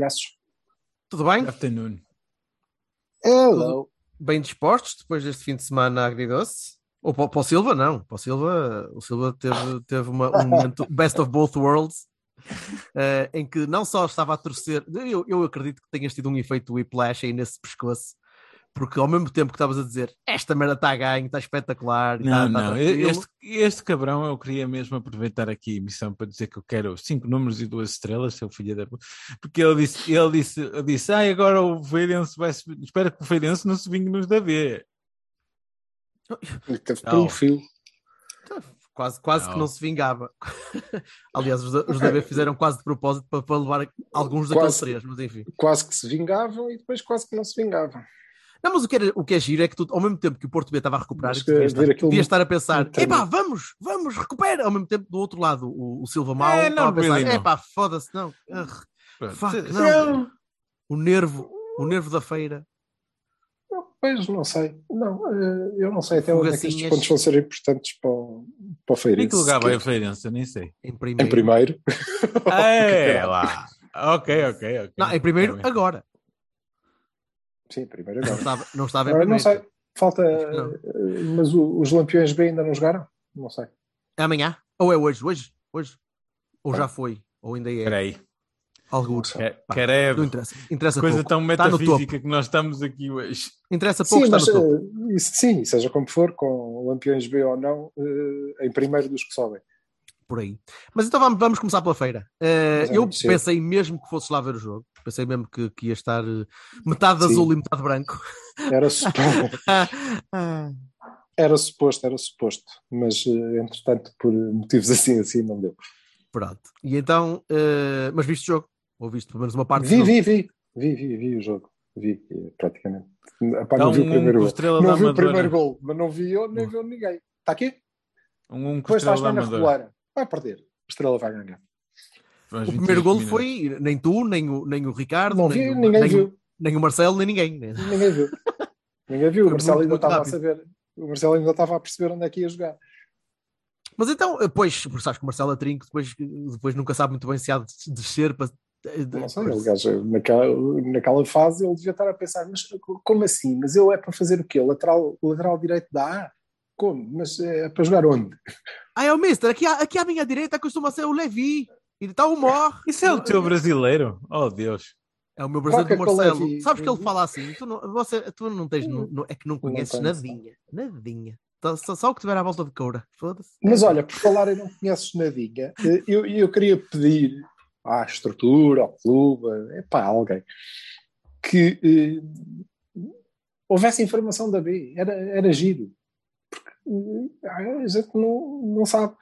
Palhaços. Tudo bem? Afternoon. Hello. Bem dispostos depois deste fim de semana agridoce? Ou para, para o Silva, não. Para o Silva, o Silva teve, teve uma, um momento best of both worlds eh, em que não só estava a torcer, eu, eu acredito que tenhas tido um efeito whiplash aí nesse pescoço, porque ao mesmo tempo que estavas a dizer esta merda está a ganho, está espetacular, Não, está não. tranquilo", Este, este cabrão eu queria mesmo aproveitar aqui a emissão para dizer que eu quero cinco números e duas estrelas, seu filho da. Porque ele disse, ele disse, ele disse, ah, agora o Feirense vai se... Espero que o Feirense não se vingue nos da B. Teve por Não. um fio. quase, quase que Não. não se vingava. Aliás, os, os da B fizeram quase de propósito para, para levar alguns daqueles Quase. três, mas enfim. Quase que se vingavam e depois quase que não se vingavam. Não, mas o que, era, o que é giro é que tu, ao mesmo tempo que o Porto B estava a recuperar, devias, ver estar, aquilo devias estar a pensar: epá, vamos, vamos, recupera. Ao mesmo tempo, do outro lado, o, o Silva Mal É, estava a não, pensar: really, não. epá, foda-se, não. Pronto. fuck, Se- não. O nervo, o nervo da feira. Não, Pois, não sei. Não, eh, eu não sei até onde é que estes pontos vão ser importantes para o, para o Em Feirense. que lugar vai o Feirense? Eu nem sei. Em primeiro. Em primeiro. É lá. Ok, ok, ok. Não, em primeiro, agora. Sim, primeiro Não estava, não estava em primeiro. não sei. Falta. Não. eh, Mas o- os Lampiões B ainda não jogaram? Não sei. É amanhã? Ou é hoje? Hoje? Hoje? Ou já foi? Ou ainda é? Espera aí. Alguns. Caramba. Não interessa. Interessa Coisa pouco. tão metafísica que nós estamos aqui hoje. Interessa pouco, Sim, está mas no topo. eh, isso- sim, seja como for, com Lampiões B ou não, eh, em primeiro dos que sobem. Por aí. Mas então vamos, vamos começar pela feira. É eu cedo. pensei mesmo que fosses lá ver o jogo. Pensei mesmo que, que ia estar eh, metade Sim. azul e metade branco. Era suposto, era suposto, era suposto. Mas, eh, entretanto, por motivos assim, assim, não deu. Pronto. E então, eh, mas viste o jogo? Ou viste pelo menos uma parte do Vi, jogo? vi, vi. Vi, vi, vi o jogo. Vi, praticamente. Epá, Dá não vi o primeiro gol. Não vi o primeiro gol, mas não vi eu, nem viu ninguém. Está aqui? Um, um com Depois está a Estrela jogar da na regular. Vai perder. A estrela vai ganhar. O 28 primeiro minutos. foi nem tu, nem o, nem o Ricardo, Não nem, vi, o, ninguém nem, viu. Nem o Marcelo, nem ninguém. Ninguém viu. Ninguém viu. O Marcelo muito, ainda muito estava a rápido. saber. O Marcelo ainda estava a perceber onde é que ia jogar. Mas então, depois, porque sabes que o Marcelo Atrinco depois, depois nunca sabe muito bem se há de descer para. Não sei, aliás, naquela, naquela fase ele devia estar a pensar, mas como assim? Mas eu é para fazer o quê? Lateral, lateral direito da A? Como? Mas é para jogar onde? Ah, é o Mister, aqui, à- aqui à minha direita costuma ser o Levi. E está o Mor. Isso é o teu brasileiro? Oh, Deus. É o meu brasileiro do Marcelo. colega- Sabes que ele fala assim? Tu não, você, tu não tens. não- não- é que não conheces tenho nadinha. Nadinha. Só, só, o que tiver à volta de coura. Foda-se. Mas olha, por falar em não conheces nadinha, eh, eu, eu queria pedir à estrutura, ao clube, é para alguém, que eh, houvesse informação da B. Era, era giro. Porque a gente não, não sabe.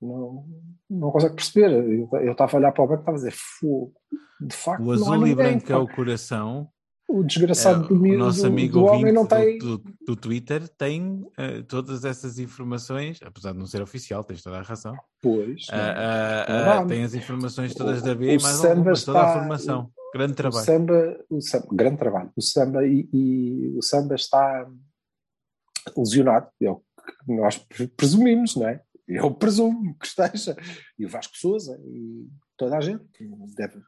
Não, não consegue perceber. Eu, eu estava a olhar para o banco e estava a dizer, fogo. De facto, O azul e branco é pá. o coração. O desgraçado É, do, o nosso do, amigo do homem ouvinte não do, tem. do, do Twitter tem eh, todas essas informações, apesar de não ser oficial, tens toda a razão. Pois, Ah, ah, ah, dá. tem as informações todas O- da B o e mais algumas, toda a está- formação. Grande O trabalho. samba, o samba, grande trabalho. O samba e, e o samba está lesionado, é o que nós pre- presumimos, não é? Eu presumo que esteja. E o Vasco Souza e toda a gente. Deve,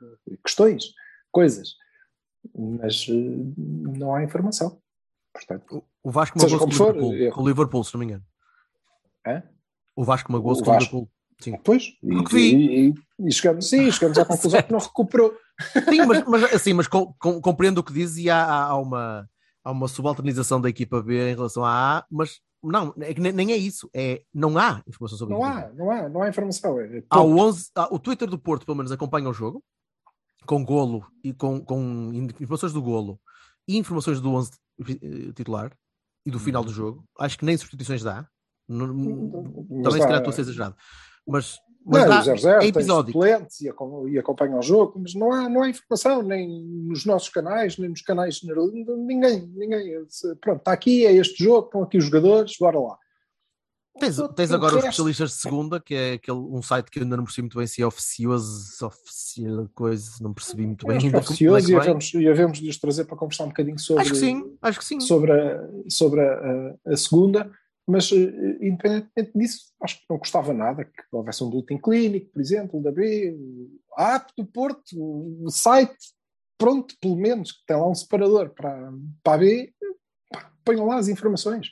questões, coisas. Mas eh, não há informação. Portanto, O, Vasco magoou-se com, for, Liverpool, eu- com o Liverpool, se não me engano. Hã? O Vasco magoou-se com o. Liverpool. Sim. depois. E, e, e, e chegamos, sim, chegamos à conclusão que não recuperou. Sim, mas, mas assim, mas com- com- compreendo o que dizes e há- há uma, há uma subalternização da equipa B em relação à A, mas não, é que nem, é isso. É, não há informação sobre Não há, não há, não há informação. É, Há o, ponto. 11, há- o Twitter do Porto, pelo menos, acompanha o jogo com golo e com, com informações do golo e informações do 11 eh, titular. E do final do jogo. Acho que nem substituições dá. Não- Mas também se calhar estou a ser exagerado. Mas, mas Não, dá, o 0-0 é episódico. suplentes e, e acompanham o jogo, mas não há, não há informação, nem nos nossos canais, nem nos canais generalistas, ninguém, ninguém. Pronto, está aqui, é este jogo, estão aqui os jogadores, bora lá. Tens, tens agora os especialistas de segunda, que é aquele, um site que eu ainda não percebi muito bem se é oficioso, é oficial coisa, não percebi muito bem que ainda. é oficioso e é havemos, e havemos de os trazer para conversar um bocadinho sobre, Acho que sim, acho que sim. sobre, a, sobre a- a segunda, mas eh, independentemente disso, acho que não custava nada que houvesse um boletim clínico, por exemplo, da B, a app do Porto, o site, pronto, pelo menos, que tem lá um separador para, para a B, ponham lá as informações.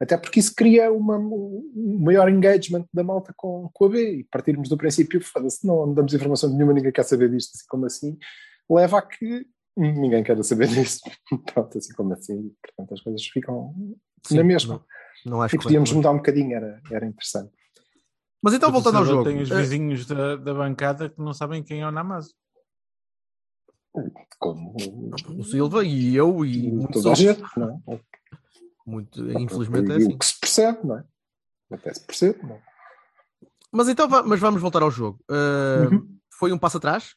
Até porque isso cria uma, um maior engagement da malta com, com a B e partirmos do princípio, foda-se, não damos informação nenhuma, ninguém quer saber disto, assim como assim, leva a que ninguém quer saber disso. Pronto, assim como assim, portanto as coisas ficam Sim, na mesma. Não, não acho E podíamos mudar um bocadinho, era, era interessante. Mas então, voltando ao jogo. Tem os vizinhos da, da bancada que não sabem quem é o Namazo. Como o Silva e eu e muitos toda gente, não é? Muito, infelizmente é assim. O que se percebe, não é? Até se percebe, não é? Mas então, mas vamos voltar ao jogo. Uh, Uhum. Foi um passo atrás?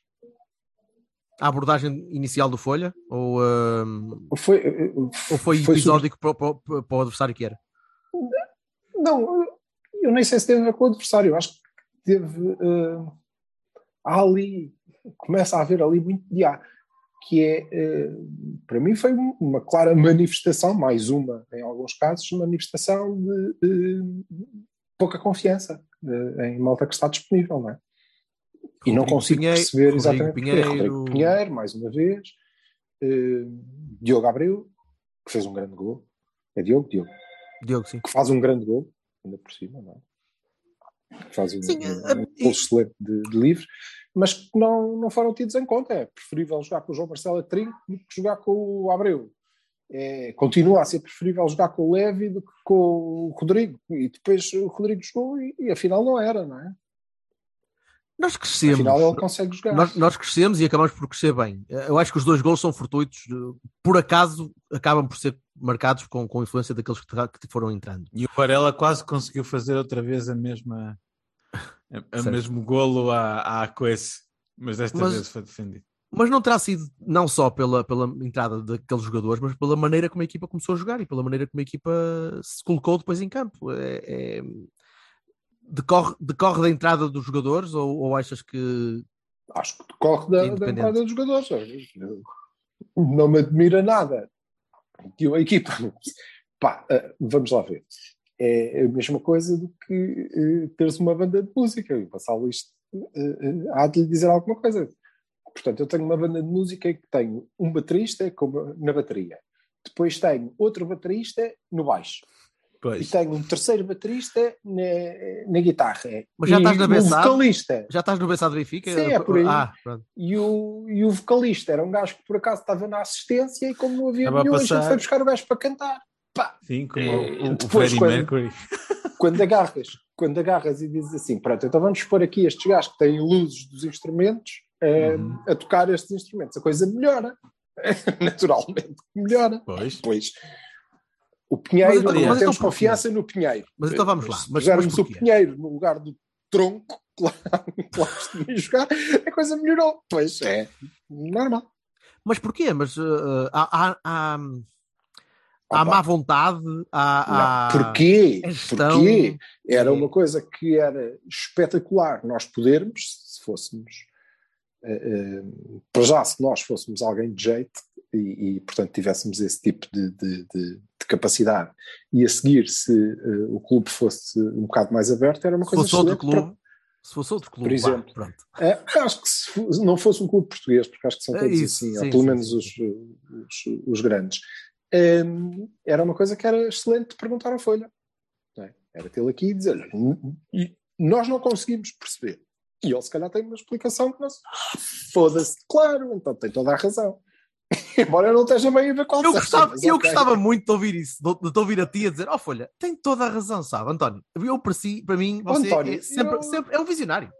A abordagem inicial do Folha? Ou, uh, Foi, ou foi, foi episódico para, para- para o adversário que era? Não, eu nem sei se teve a ver com o adversário. Eu acho que teve. há ali. Começa a haver ali muito de há, que é. eh, para mim, foi um- uma clara manifestação, mais uma, em alguns casos, manifestação de, eh, pouca confiança em malta que está disponível, não é? E não consigo Pinheiro- perceber Rodrigo exatamente. Pinheiro- Rodrigo Pinheiro, mais uma vez. eh, Diogo Abreu, que fez um grande gol. É Diogo? Diogo Diogo, sim. que faz um grande gol, ainda por cima, não é? Que faz um, Sim, um, eh, um e- gol excelente de, de livre, mas que não, não foram tidos em conta. É preferível jogar com o João Marcelo a trinco do que jogar com o Abreu. É, continua a ser preferível jogar com o Levi do que com o Rodrigo. E depois o Rodrigo jogou e, e afinal não era, não é? Nós crescemos. Afinal ele consegue jogar. Nós, nós crescemos e acabamos por crescer bem. Eu acho que os dois gols são fortuitos. Por acaso, acabam por ser marcados com, com influência daqueles que, que foram entrando. E o Varela quase conseguiu fazer outra vez a mesma a, a Certo. mesmo golo à, à coice, mas desta Mas- vez foi defendido. Mas não terá sido não só pela, pela entrada daqueles jogadores, mas pela maneira como a equipa começou a jogar e pela maneira como a equipa se colocou depois em campo. É, é- Decorre, decorre da entrada dos jogadores ou, ou achas que Acho que decorre da, da entrada dos jogadores. Não me admira nada que a equipa. Pá, eh, vamos lá ver. É a mesma coisa do que eh, teres uma banda de música. E o Vassalo isto eh, há de lhe dizer alguma coisa. Portanto, eu tenho uma banda de música que tenho um baterista como na bateria. Depois tenho outro baterista no baixo. E Pois. tenho um terceiro baterista na, na guitarra. Mas já e estás na um Bessade? vocalista. já estás no Bessado Benfica? Sim, é por aí. Ah. E o, e o vocalista era um gajo que por acaso estava na assistência e como não havia Estava a nenhum, a gente passar. foi buscar o gajo para cantar. Pá, Sim, como Eh, o, o, o depois Freddie quando- Mercury. quando agarras, quando agarras e dizes assim, pronto, então vamos pôr aqui estes gajos que têm luzes dos instrumentos eh, Uhum. a tocar estes instrumentos, a coisa melhora. Naturalmente melhora. Pois. Pois o Pinheiro, Mas mas temos então confiança no Pinheiro. Mas então vamos lá. Se Mas- pusermos o? Pinheiro no lugar do tronco, que lá, que jogar, a coisa melhorou. Pois é, normal. Mas porquê? Mas uh, há, há, há, há má vontade, há, Não, porquê? gestão- Porquê? Era uma coisa que era espetacular nós podermos, se fôssemos, eh, eh, para já, se nós fôssemos alguém de jeito e, e, portanto, tivéssemos esse tipo de, de- de- de capacidade, e a seguir, se eh, o clube fosse um bocado mais aberto, era uma se coisa fosse outro excelente para- clube, se fosse outro clube, Por exemplo. pronto. É, acho que se não fosse um clube português, porque acho que são É todos isso, assim, sim, ou pelo sim, menos sim. Os, os, os grandes, hum, era uma coisa que era excelente perguntar à Folha. é? Era tê-lo aqui e dizer "N- n- nós não conseguimos perceber. E ele se calhar tem uma explicação que nós "Ah, foda-se, claro, então tem toda a razão. Embora eu não esteja bem a ver qual Eu gostava, eu ok. gostava muito de ouvir isso, de, de ouvir a ti a dizer, ó Folha, tem toda a razão, sabe, António? Eu para si, para mim, você António, é, sempre, eu- sempre- é um visionário.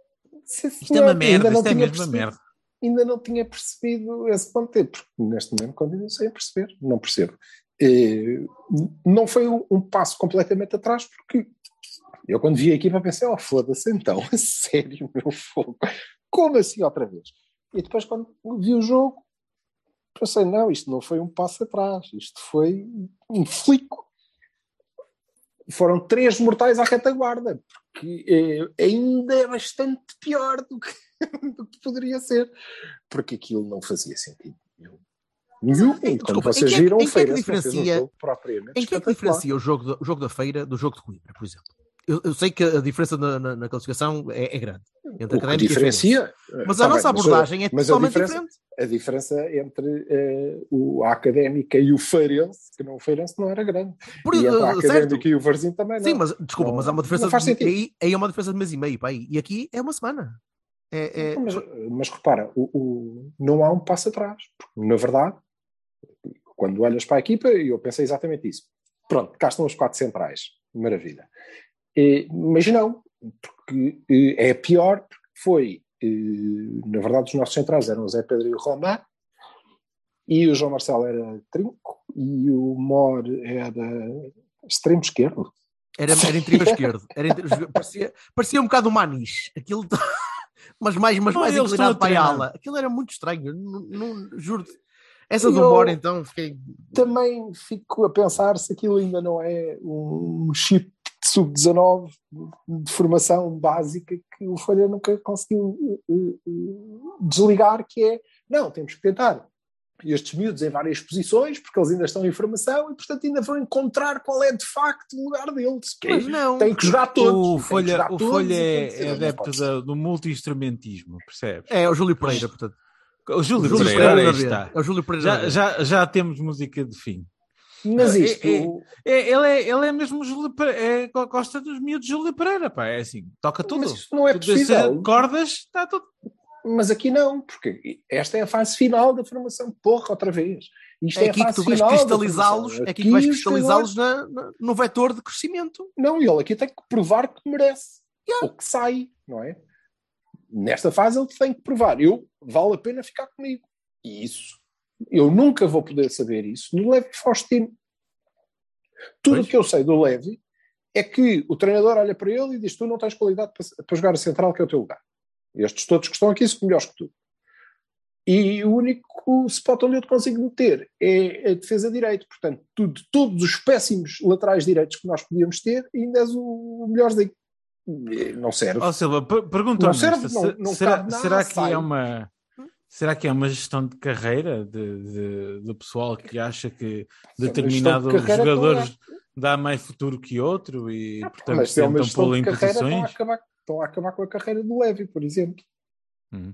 Sim, Isto é uma merda, isto é mesmo uma merda. ainda não tinha percebido esse ponto, porque neste momento continuo sem perceber, não percebo. eh, não foi um, um passo completamente atrás, porque eu quando vi a equipa pensei, oh foda-se então, a sério, meu fogo, como assim outra vez? E depois quando vi o jogo, pensei, não, isto não foi um passo atrás, isto foi um flico. Foram três mortais à retaguarda, porque eh, ainda é bastante pior do que, do que poderia ser, porque aquilo não fazia sentido nenhum. Nenhum. Desculpa, vocês que é- viram que é que feira, jogo propriamente Em que é que diferencia o jogo, da- o jogo da feira do jogo de Coimbra, por exemplo? Eu, eu sei que a diferença na, na- na classificação é, é grande. Entre O que diferencia. Mas Tá a bem, nossa a- abordagem é mas a totalmente diferença- diferente. A diferença entre eh, o, a Académica e o Feirense, que não, o Feirense não era grande. Por, e a uh, certo. Académica e o Varzim também não. Sim, mas desculpa, Não- mas há uma diferença faz de, aí, aí é uma diferença de mês e meio, pá, aí. e aqui é uma semana. É, é- Mas, mas repara, o, o- não há um passo atrás. Porque, na verdade, quando olhas para a equipa, e eu pensei exatamente isso. Pronto, cá estão os quatro centrais. Maravilha. Eh, mas não, porque eh, é pior, porque foi, eh, na verdade, os nossos centrais eram o Zé Pedro e o Román, e o João Marcelo era trinco, e o Mor era extremo esquerdo. era, era interior esquerdo. Era interior- parecia, parecia um bocado o Manis. Aquilo, mas mais, mas Não, mais estão inclinado para a ala. Aquilo era muito estranho. Não, não- juro-te. Essa E do Mor, então, fiquei. também fico a pensar se aquilo ainda não é um chip sub-19 de formação básica que o Folha nunca conseguiu eh, eh, desligar, que é, não, temos que tentar estes miúdos em várias posições, porque eles ainda estão em formação e, portanto, ainda vão encontrar qual é de facto o lugar deles. Que é, Mas não. tem que jogar todos. O Folha, jogar o todos Folha é, é adepto da- do multi-instrumentismo, percebes? É o Júlio Pereira, portanto. O Júlio, O Júlio Pereira, Pereira está. É o Júlio Pereira. Já, já, já temos música de fim. Mas isto, É- é- É, ele, é, ele é mesmo Júlio Pereira, é, go- gosta dos miúdos de Júlio Pereira, pá, é assim, toca tudo. mas isto não é possível. cordas, está tudo. Mas aqui não, porque esta é a fase final da formação. Porra, outra vez. Isto É é, a aqui que tu vais cristalizá-los, é aqui que vais os cristalizá-los na- na- no vetor de crescimento. Não, ele aqui tem que provar que merece. Ou que sai, não é? Nesta fase ele tem que provar. Eu, vale a pena ficar comigo. E isso, eu nunca vou poder saber isso no Levi Faustino. Tudo o Pois. que eu sei do Levi é que o treinador olha para ele e diz: Tu não tens qualidade para, para jogar a central, que é o teu lugar. Estes todos que estão aqui são melhores que tu. E o único spot onde eu te consigo meter é a defesa direito. Portanto, tu, de todos os péssimos laterais direitos que nós podíamos ter, ainda és o melhorzinho. Eh, Não serve. Ó Silva, per- pergunta Não serve, não- se- não será, será que sai. é uma será que é uma gestão de carreira de, de- do pessoal que acha que uma determinado de jogador dá mais futuro que outro e portanto Mas se é uma tentam gestão de carreira, estão a, posições? acabar, estão a acabar com a carreira do Levy, por exemplo. Hum.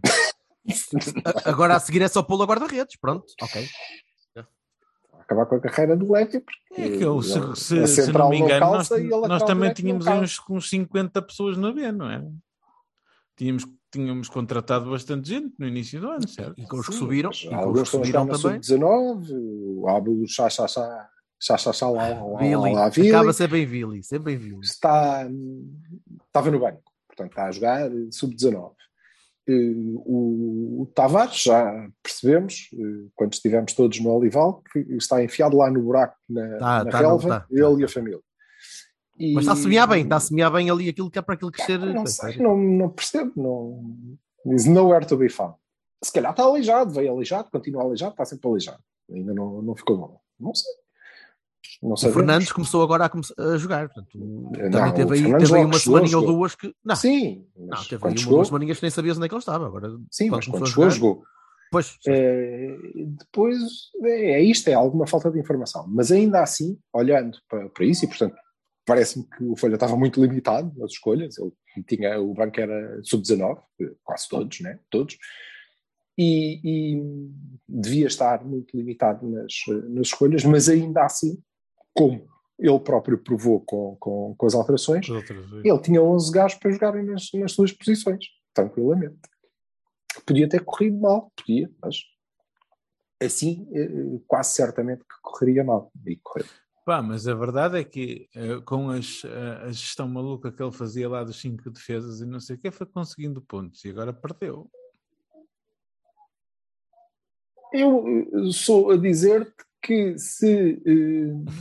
Agora a seguir é só pô-lo a guarda-redes. Pronto, ok. Estão a acabar com a carreira do Levy. Porque É que eu, se, ele- se- a se não me engano, nós, nós também tínhamos uns, uns 50 pessoas na B, não era? Tínhamos, tínhamos contratado bastante gente no início do ano, certo? E com os que subiram, e com alguns os que subiram também. sub-19, o Abu Chá Chá Chá Chá Chá Chá lá, lá, Billy. lá, Billy, Acaba sempre em Billy. Sempre em Billy. está, estava no banco, portanto está a jogar eh, sub-19. Eh, O, o Tavares, já percebemos, eh, quando estivemos todos no Olival, que está enfiado lá no buraco na, Tá, na tá relva, tá, tá, ele e a tá. família. E- Mas está a semear bem, está a semear bem ali aquilo que é para aquilo crescer. Não sei, não, não percebo, não, is nowhere to be found. Se calhar está aleijado, veio aleijado, continua aleijado, está sempre aleijado. Ainda não, não ficou bom. Não sei. Não O. Fernandes começou agora a, começar a jogar. Portanto, Não, também o teve aí, teve aí uma semaninha ou duas que. Não, Sim, não teve aí uma, chegou, duas semaninhas que nem sabias onde é que ele estava. Agora, sim, quando mas quando chegou, jogou. Pois, Eh, depois é, é isto, é alguma falta de informação. Mas ainda assim, olhando para, para isso, e portanto, parece-me que o Folha estava muito limitado nas escolhas. Ele tinha, o banco era sub-19, quase todos, né? Todos. E, e devia estar muito limitado nas, nas escolhas, mas ainda assim, como ele próprio provou com, com, com as alterações, ele tinha 11 gajos para jogarem nas, nas suas posições, tranquilamente. Podia ter corrido mal, podia, mas assim eh, quase certamente que correria mal. E correu. Pá, mas a verdade é que eh, com as, eh, a gestão maluca que ele fazia lá dos cinco defesas e não sei o que, foi conseguindo pontos e agora perdeu. Eu eh, sou a dizer que se eh,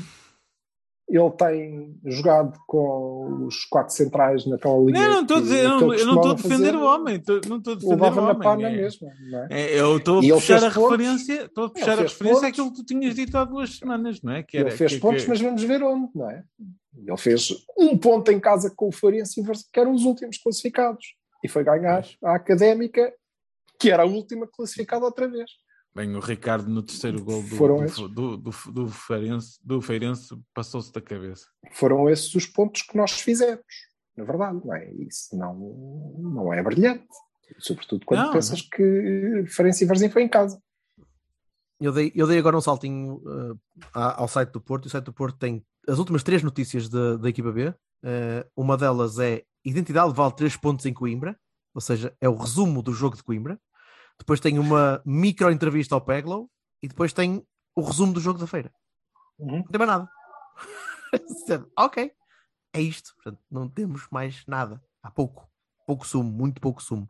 ele tem jogado com os quatro centrais naquela linha. Não, não estou a dizer, eu não- estou a defender o homem. tô- não estou a defender o na homem. pana é- mesmo. É? é, eu estou a puxar a pontos. referência, estou a puxar a referência pontos. àquilo que tu tinhas dito há duas semanas, não é? Que era, ele fez que- pontos, que- mas vamos ver onde, não é? Ele fez um ponto em casa com o Farense, que eram os últimos classificados. E foi ganhar a Académica, que era a última classificada outra vez. Bem, o Ricardo no terceiro gol do, Foram do, esses. do, do, do, Feirense, do Feirense passou-se da cabeça. Foram esses os pontos que nós fizemos, na verdade, não é? Isso não, não é brilhante. Sobretudo quando Não, pensas que Farense e Varzim foi em casa. Eu dei, eu dei agora um saltinho uh, ao site do Porto e o site do Porto tem as últimas três notícias da, da equipa B. Uh, uma delas é Identidade vale 3 pontos em Coimbra, ou seja, é o resumo do jogo de Coimbra. Depois tem uma micro entrevista ao Peglow e depois tem o resumo do jogo da feira. Uhum. Não tem mais nada. ok, é isto. Portanto, não temos mais nada. Há pouco, pouco sumo, muito pouco sumo.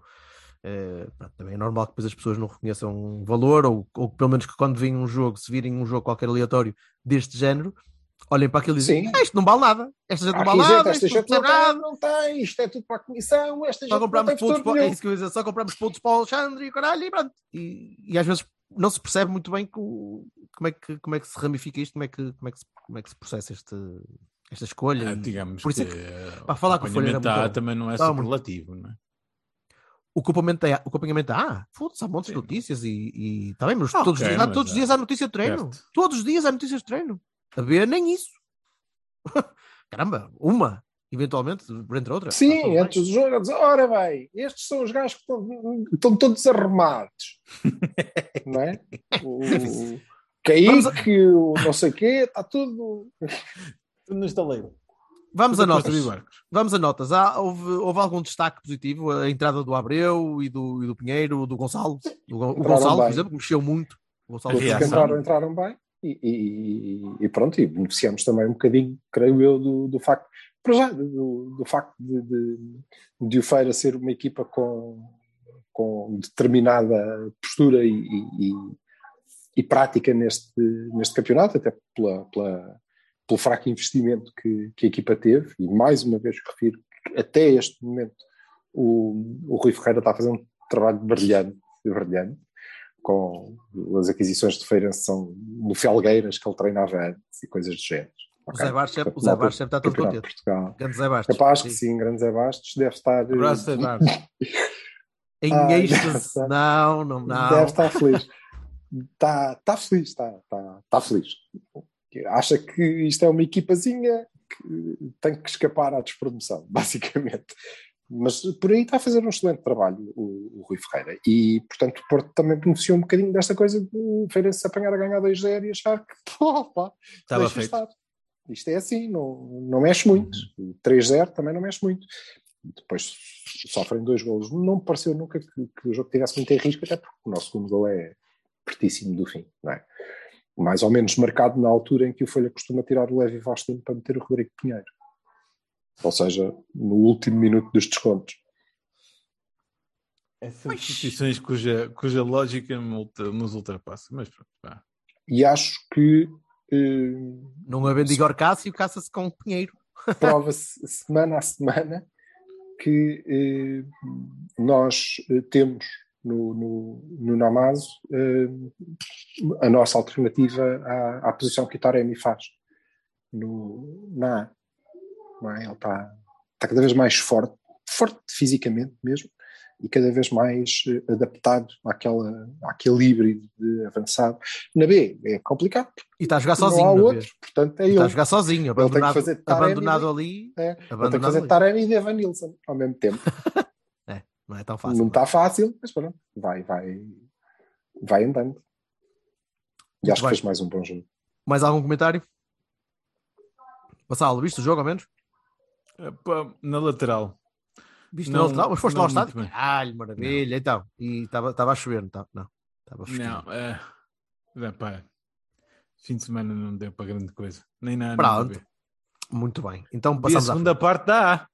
Eh, pronto, também é normal que depois as pessoas não reconheçam um valor, ou, ou pelo menos que quando veem um jogo, se virem um jogo qualquer aleatório deste género, olhem para aquilo e dizem. "Ah, isto não vale nada, esta gente não vale nada, esta gente não tem, não tem, isto é tudo para a comissão, esta gente Só não compramos tem pontos para, é isso que eu ia dizer, só compramos pontos para o Alexandre e o caralho e pronto. E, e às vezes não se percebe muito bem co- como, é que, como é que se ramifica isto, como é que, como é que, se, como é que se processa este, esta escolha. Ah, digamos por isso é que, que, eh, pá, falar o com o Folha também não é superlativo, não é? o acompanhamento é, o acompanhamento é, ah, foda-se, há montes de notícias e, e tá bem, mas Ah, todos, os ok, dias, há, mas todos os é- dias há notícia de treino. certo. Todos os dias há notícias de treino. A ver, nem isso. Caramba, uma, eventualmente, entre outras. Sim, antes do jogo, a dizer, ora bem, estes são os gajos que estão, estão todos arrumados. não é? O Vamos Kaique, o não sei o quê, está tudo. Tudo no estaleiro. Vamos a a notas. Vamos a notas. Há, houve, houve algum destaque positivo? A entrada do Abreu e do, e do Pinheiro, do Gonçalo? Do, o Gonçalo, por bem. exemplo, que mexeu muito. O Gonçalo entraram, entraram bem. E, e- pronto, e beneficiamos também um bocadinho, creio eu, do, do facto, para já, do, do facto de, de, de o Feira ser uma equipa com, com determinada postura e, e- e- e prática neste, neste campeonato, até pela, pela- pelo fraco investimento que, que a equipa teve, e mais uma vez refiro que até este momento o, o Rui Ferreira está a fazer um trabalho brilhante, brilhante com as aquisições de Feirense são no Felgueiras que ele treinava antes e coisas do género. O Ok? Zé Bastos, o Zé Bastos sempre está todo Campeonato de contente. Portugal. Grande Zé Bastos. Capaz que sim, grande Zé Bastos deve estar. eh, Abraço, Zé Bastos. Em Ah, êxtase. Não, não, não. Deve estar feliz. Está, está feliz, está, está, está feliz. Acha que isto é uma equipazinha que tem que escapar à despromoção, basicamente. Mas por aí está a fazer um excelente trabalho o, o Rui Ferreira. E, portanto, o Porto também beneficiou um bocadinho desta coisa de o Feirense se apanhar a ganhar 2-0 e achar que, pá, Estava deixa feito. estar. Isto é assim, não, não mexe muito. 3-0 também não mexe muito. Depois sofrem dois golos. Não me pareceu nunca que, que o jogo tivesse muito em risco, até porque o nosso segundo gol é pertíssimo do fim, não é? Mais ou menos marcado na altura em que o Folha costuma tirar o Levi Faustino para meter o Rodrigo Pinheiro. Ou seja, no último minuto dos descontos. Essas instituições cuja, cuja lógica nos ultrapassa. Mas pronto, vá. E acho que eh, Não havendo Igor Cássio, caça-se com Pinheiro. prova-se semana a semana que eh, nós eh, temos no, no, no Namazo eh, a nossa alternativa à, à posição que o Taremi faz no, na é? Ele está, está cada vez mais forte, forte fisicamente mesmo, e cada vez mais eh, adaptado àquela, àquele híbrido de avançado. Na B é complicado, E está a jogar não sozinho. há na outro, portanto é E ele. Está a jogar sozinho, tem que abandonado, fazer abandonado ali. É, ele tem que Abandonado fazer. Taremi e Evanilson ao mesmo tempo. Não é tão fácil. não está fácil, mas pronto, vai, vai, vai andando. E acho que fez mais um bom jogo. Mais algum comentário? Vassalo, viste o jogo ao menos? Na lateral. Viste Não, o lateral? Mas foste lá ao não estádio? Caralho, maravilha. Então, e estava estava a chover, não estava? Não, estava. Não, é, pá, fim de semana não deu para grande coisa. Nem nada. Pronto. Muito bem. Então E a passamos à segunda parte da A.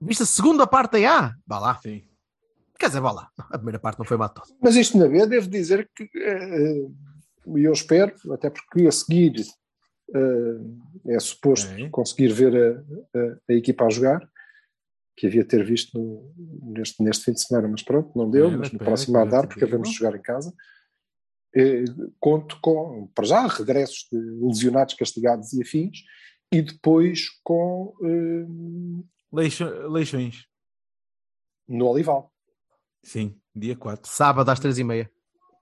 Viste a segunda parte da A? Vá lá. Sim. Quer dizer, vá lá. A primeira parte não foi má de todo. Mas isto na B, devo dizer que e eu espero, até porque a seguir é suposto Ok. conseguir ver a, a- a equipa a jogar, que havia ter visto no- neste, neste fim de semana, mas pronto, não deu, Espera, mas no próximo de dar, te porque de jogar em casa. Eh, conto com, para já, regressos de lesionados, castigados e afins, e depois com Leixo- Leixões. no Olival. Sim, dia 4. Sábado às três e meia.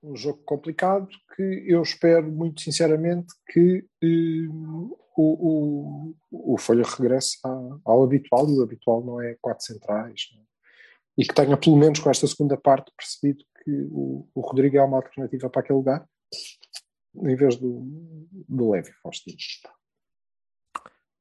Um jogo complicado que eu espero muito sinceramente que eh, o, o, o Folha regresse a- ao habitual, e o habitual não é quatro centrais, é? e que tenha pelo menos com esta segunda parte percebido que o, o Rodrigo é uma alternativa para aquele lugar, em vez do, do Levi Faustino.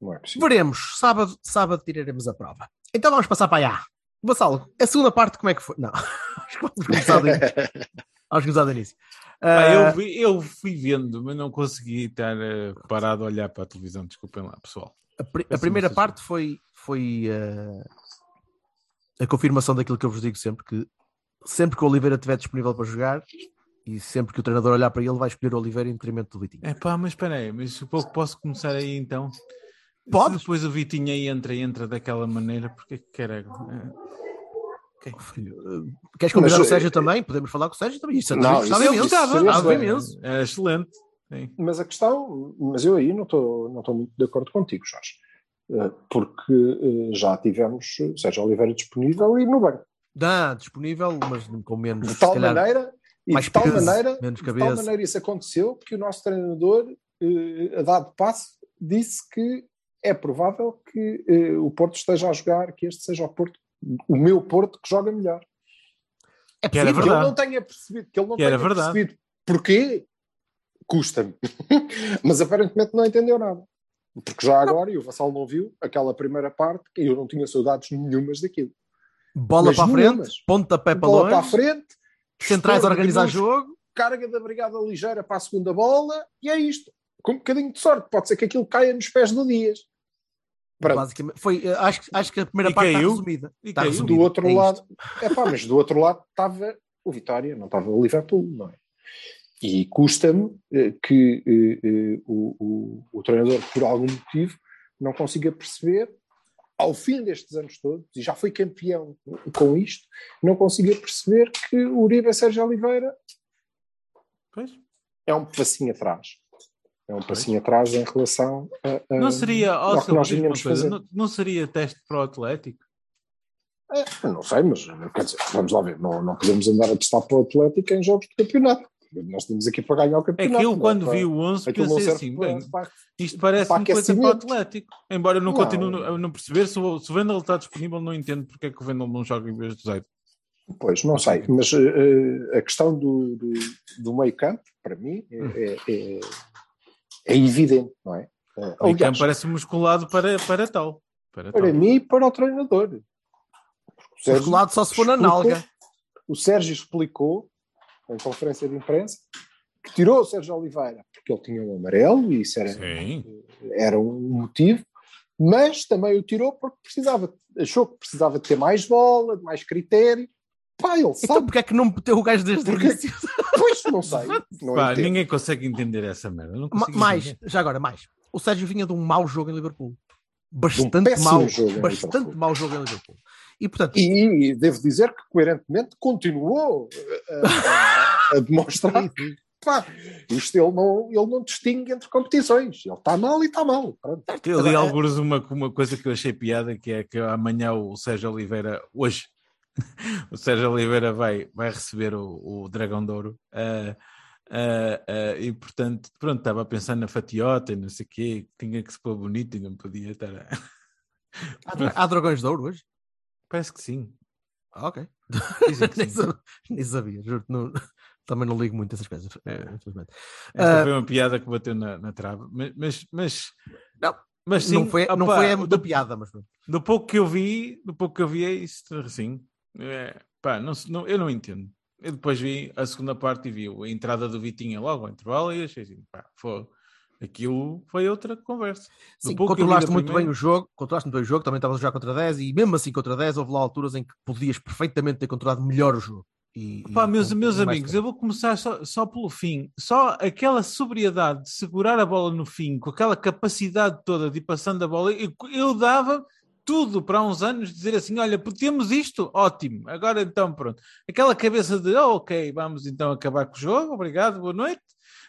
Não é possível. Veremos. Sábado, sábado tiraremos a prova. Então vamos passar para a A. Vassalo, a segunda parte como é que foi? Não. Acho que vamos começar. Vamos começar do início. Ah, eu, vi- eu fui vendo, mas não consegui estar eh, parado a olhar para a televisão. Desculpem lá, pessoal. a, pri- a primeira parte foi, foi ah, a confirmação daquilo que eu vos digo sempre, que sempre que o Oliveira estiver disponível para jogar e sempre que o treinador olhar para ele, vai escolher o Oliveira em detrimento do Vitinho. É pá, mas espera aí, mas pouco posso começar aí então? Podes. Se depois o Vitinho aí entra e entra daquela maneira, porque que quer. Queres convidar Mas, o Sérgio eh, também? Podemos falar com o Sérgio também. Isso, Não, não, estava isso- imenso. isso seria Estava excelente. imenso. É excelente. Sim. Mas a questão, mas eu aí não estou não estou muito de acordo contigo, Jorge, Eh, porque eh, já tivemos eh, Sérgio Oliveira disponível e no banco. Dá, disponível, mas com menos. De tal calhar, maneira, e de tal peso, maneira, menos de tal maneira isso aconteceu que o nosso treinador, eh, a dado passo, disse que é provável que eh, o Porto esteja a jogar, que este seja o Porto, o meu Porto que joga melhor. É Que era possível. Que ele verdade. não tenha percebido, que ele não Que tenha percebido porquê, custa-me. Mas aparentemente não entendeu nada. Porque já agora, e o Vassal não viu, aquela primeira parte, que eu não tinha saudades nenhumas daquilo. Bola Mas para a frente, pontapé para Bola longe, para a frente, centrais a organizar jogo. carga da brigada ligeira para a segunda bola, e é isto. Com um bocadinho de sorte, pode ser que aquilo caia nos pés do Dias. Pronto. Basicamente, foi, eh, acho, que- acho que a primeira E parte caiu. está resumida. E Está caiu. resumida. Do outro É lado, é pá, mas do outro lado estava o Vitória, não estava o Liverpool, não é? E custa-me eh, que eh, eh, o, o, o treinador, por algum motivo, não consiga perceber, ao fim destes anos todos, e já foi campeão com isto, não consiga perceber que o Uribe Sérgio Oliveira Pois. é um passinho atrás. É um passinho atrás em relação a, a- Não seria, ao que nós vínhamos fazer. não, não seria teste para o Atlético? É, não sei, mas quer dizer, vamos lá ver, não, não podemos andar a testar para o Atlético em jogos de campeonato. Nós temos aqui para ganhar o É campeonato. que eu, não quando vi o 11, aquilo não pensei assim: bem, para- isto parece uma coisa para o. Atlético. Embora eu não, Não. continue a não perceber, se o, se o Vendel está disponível, não entendo porque é que o Vendel não joga em vez do Zaid. Pois, não sei, mas eh, a questão do, do, do meio campo, para mim, é, é, é- é evidente, não é? Eh, O campo parece musculado para, para tal. Para para tal. mim e para o treinador. O Sérgio Musculado só se for na nalga. O Sérgio explicou, em conferência de imprensa, que tirou o Sérgio Oliveira porque ele tinha um amarelo e isso era, Sim. era um motivo, mas também o tirou porque precisava, achou que precisava de ter mais bola, de mais critério. Pá, ele Então sabe, porque é que não meteu o gajo desde o início? Pois não sei. Não Pá, ninguém consegue entender essa merda. Não Ma- mais, entender. já agora, mais. O Sérgio vinha de um mau jogo em Liverpool. Bastante péssimo mau. jogo em Bastante Liverpool. mau jogo em Liverpool. E portanto, E, e devo dizer que coerentemente continuou a, a- a demonstrar que pá, isto ele não, ele não distingue entre competições. Ele está mal e está mal. Pronto. Eu li alguns uma, uma coisa que eu achei piada, que é que amanhã o Sérgio Oliveira, hoje, o Sérgio Oliveira vai, vai receber o, o Dragão de Ouro. ah, ah, ah, e portanto, pronto, estava a pensar na fatiota e não sei o quê, que tinha que se pôr bonito e não podia estar. a- há, dra- há dragões de ouro hoje? Parece que sim. Ah, ok. Que nem, sim. sabia, nem sabia, juro. não- também não ligo muito a essas coisas. É. Esta Ah, foi uma piada que bateu na, na trave, mas, mas, mas, Não, mas sim, não foi, não opá, foi a do- piada, mas. Do pouco que eu vi, do pouco que eu vi é isso, assim. É, pá, não, não- eu não entendo. Eu depois vi a segunda parte e vi a entrada do Vitinha logo ao intervalo e achei assim, pá, foi, aquilo foi outra conversa. Do Sim, controlaste muito primeira- bem o jogo, controlaste muito bem o jogo, também estavas a jogar contra 10 e mesmo assim contra 10 houve lá alturas em que podias perfeitamente ter controlado melhor o jogo. E, e Pá, meus, meus amigos, eu vou começar só, só pelo fim. Só aquela sobriedade de segurar a bola no fim, com aquela capacidade toda de ir passando a bola, eu, eu dava tudo para uns anos dizer assim: olha, temos isto, ótimo, agora então pronto. Aquela cabeça de, oh, ok, vamos então acabar com o jogo, obrigado, boa noite.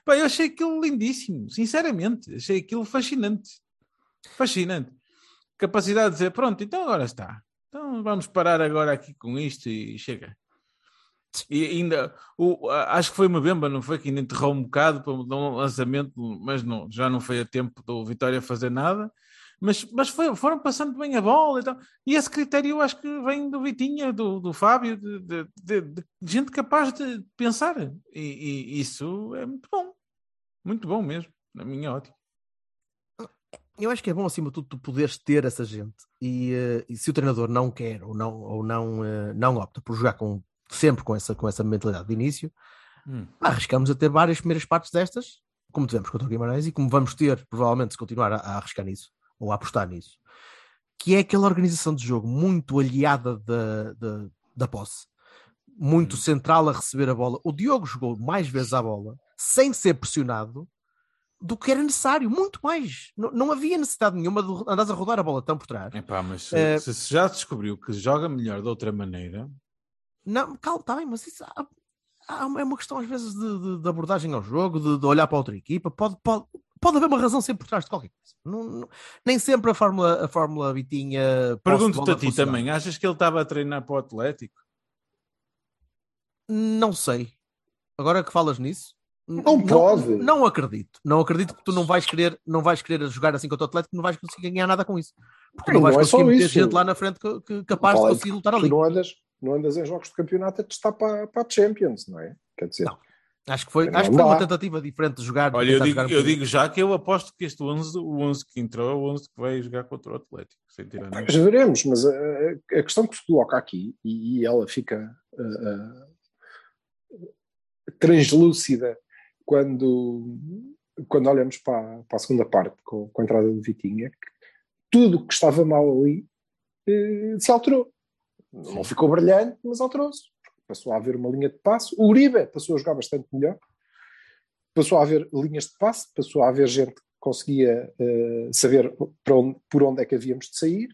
Pá, eu achei aquilo lindíssimo, sinceramente, achei aquilo fascinante. Fascinante. Capacidade de dizer, pronto, então agora está. Então vamos parar agora aqui com isto e chega. E ainda, o, acho que foi uma bemba, não foi? Que ainda enterrou um bocado para dar um lançamento, mas não, já não foi a tempo do Vitória fazer nada. Mas, mas foi- foram passando bem a bola e tal. E esse critério eu acho que vem do Vitinha, do, do Fábio, de, de- de- de gente capaz de pensar. E, e isso é muito bom. Muito bom mesmo, na minha ótica. Eu acho que é bom, acima de tudo, tu poderes ter essa gente. E, eh, e se o treinador não quer ou não, ou não, eh, não opta por jogar com, sempre com essa, com essa mentalidade de início, Hum. arriscamos a ter várias primeiras partes destas, como tivemos contra o Guimarães e como vamos ter, provavelmente, se continuar a, a arriscar nisso ou a apostar nisso, que é aquela organização de jogo muito aliada da, da, da posse, muito central a receber a bola. O Diogo jogou mais vezes a bola sem ser pressionado do que era necessário, muito mais. Não, não havia necessidade nenhuma de andares a rodar a bola tão por trás. Epá, mas se, se se já descobriu que joga melhor de outra maneira, Não, calma, está bem, mas isso há- há- é uma questão às vezes de, de- de abordagem ao jogo, de, de olhar para outra equipa. Pode, pode, pode haver uma razão sempre por trás de qualquer coisa. Não- não- nem sempre a Fórmula, a Fórmula Vitinha. pergunto-te a ti também: achas que ele estava a treinar para o Atlético? Não sei. Agora que falas nisso. Não pode. Não, acredito. Não acredito que tu não vais querer, não vais querer jogar assim contra o Atlético, não vais conseguir ganhar nada com isso. Porque Não, não vais não é conseguir só meter isso. gente lá na frente que, que- capaz de conseguir lutar Tu ali. não andas, não andas em jogos de campeonato a testar para, para a Champions, não é? Quer dizer, Não. Acho que foi, acho que foi uma tentativa diferente de jogar. Olha, eu digo, jogar eu digo já que eu aposto que este 11, o 11 que entrou, é o 11 que vai jogar contra o Atlético. Sem tirar Pois nada. veremos, mas a, a- a questão que se coloca aqui, e, e ela fica ah, ah, translúcida quando, quando olhamos para, para a segunda parte, com, com a entrada do Vitinha, que tudo o que estava mal ali eh, se alterou. Não ficou brilhante, mas alterou-se. Passou a haver uma linha de passo. O Uribe passou a jogar bastante melhor. Passou a haver linhas de passe, passou a haver gente que conseguia eh, saber onde- por onde é que havíamos de sair.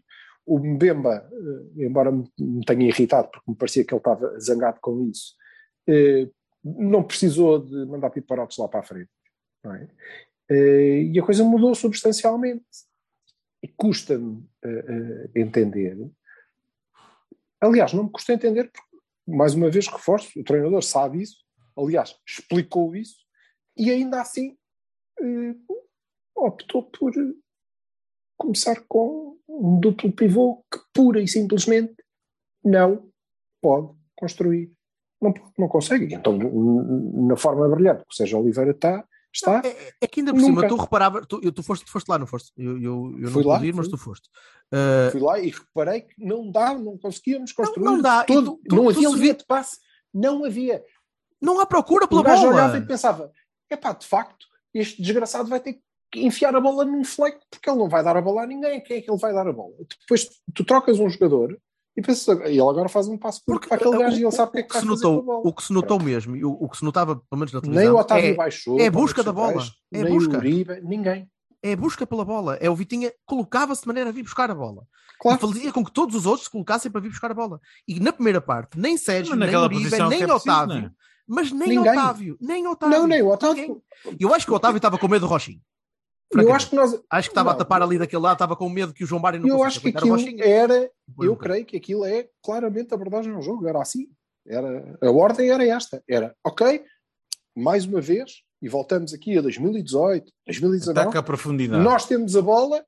O Mbemba, eh, embora me tenha irritado, porque me parecia que ele estava zangado com isso, eh, não precisou de mandar piparotes lá para a frente. é? E a coisa mudou substancialmente. E custa-me entender. Aliás, não me custa entender, porque, mais uma vez, reforço, o treinador sabe isso, aliás, explicou isso, e ainda assim eh, optou por eh, começar com um duplo pivô que pura e simplesmente não pode construir. Não, não consegue. Então, na forma brilhante que o Sérgio Oliveira está, está É, é que ainda por cima, Nunca. tu reparava, tu, eu- tu, foste, tu foste lá, não foste? Eu, eu, eu Fui não lá, pude ir, mas tu foste. Uh, fui lá e reparei que não dá, não conseguíamos construir. não dá. E Todo, tu- não havia linha de passe. Não havia. não há procura pela O bola. olhava e pensava: epá, de facto, este desgraçado vai ter que enfiar a bola num fleco porque ele não vai dar a bola a ninguém. Quem é que ele vai dar a bola? Depois tu trocas um jogador e pensas, e ele agora faz um passo Porque para aquele gajo e ele sabe o que é o que que vai se notou, o que se notou mesmo, e o, o que se notava, pelo menos na Nem televisão, o Otávio é, baixou. é a busca da bola. centrais, É nem busca. Uribe, ninguém. é a busca pela bola. É o Vitinha colocava-se de maneira a vir buscar a bola. Claro. E fazia com que todos os outros se colocassem para vir buscar a bola. E na primeira parte, nem Sérgio, nem Uribe, nem que é preciso, Otávio, não é? mas nem Ninguém. Otávio, nem Otávio. Não, nem o Ninguém. Otávio. Eu acho que o Otávio estava com medo do Rochinho. Eu acho que nós. Acho que estava a tapar ali daquele lado, estava com medo que o João Mário não Eu acho que aquilo era Eu creio que aquilo é claramente a abordagem ao jogo, era assim. Era, a ordem era esta: era ok, mais uma vez, e voltamos aqui a 2018, 2019, Ataca a profundidade. nós temos a bola,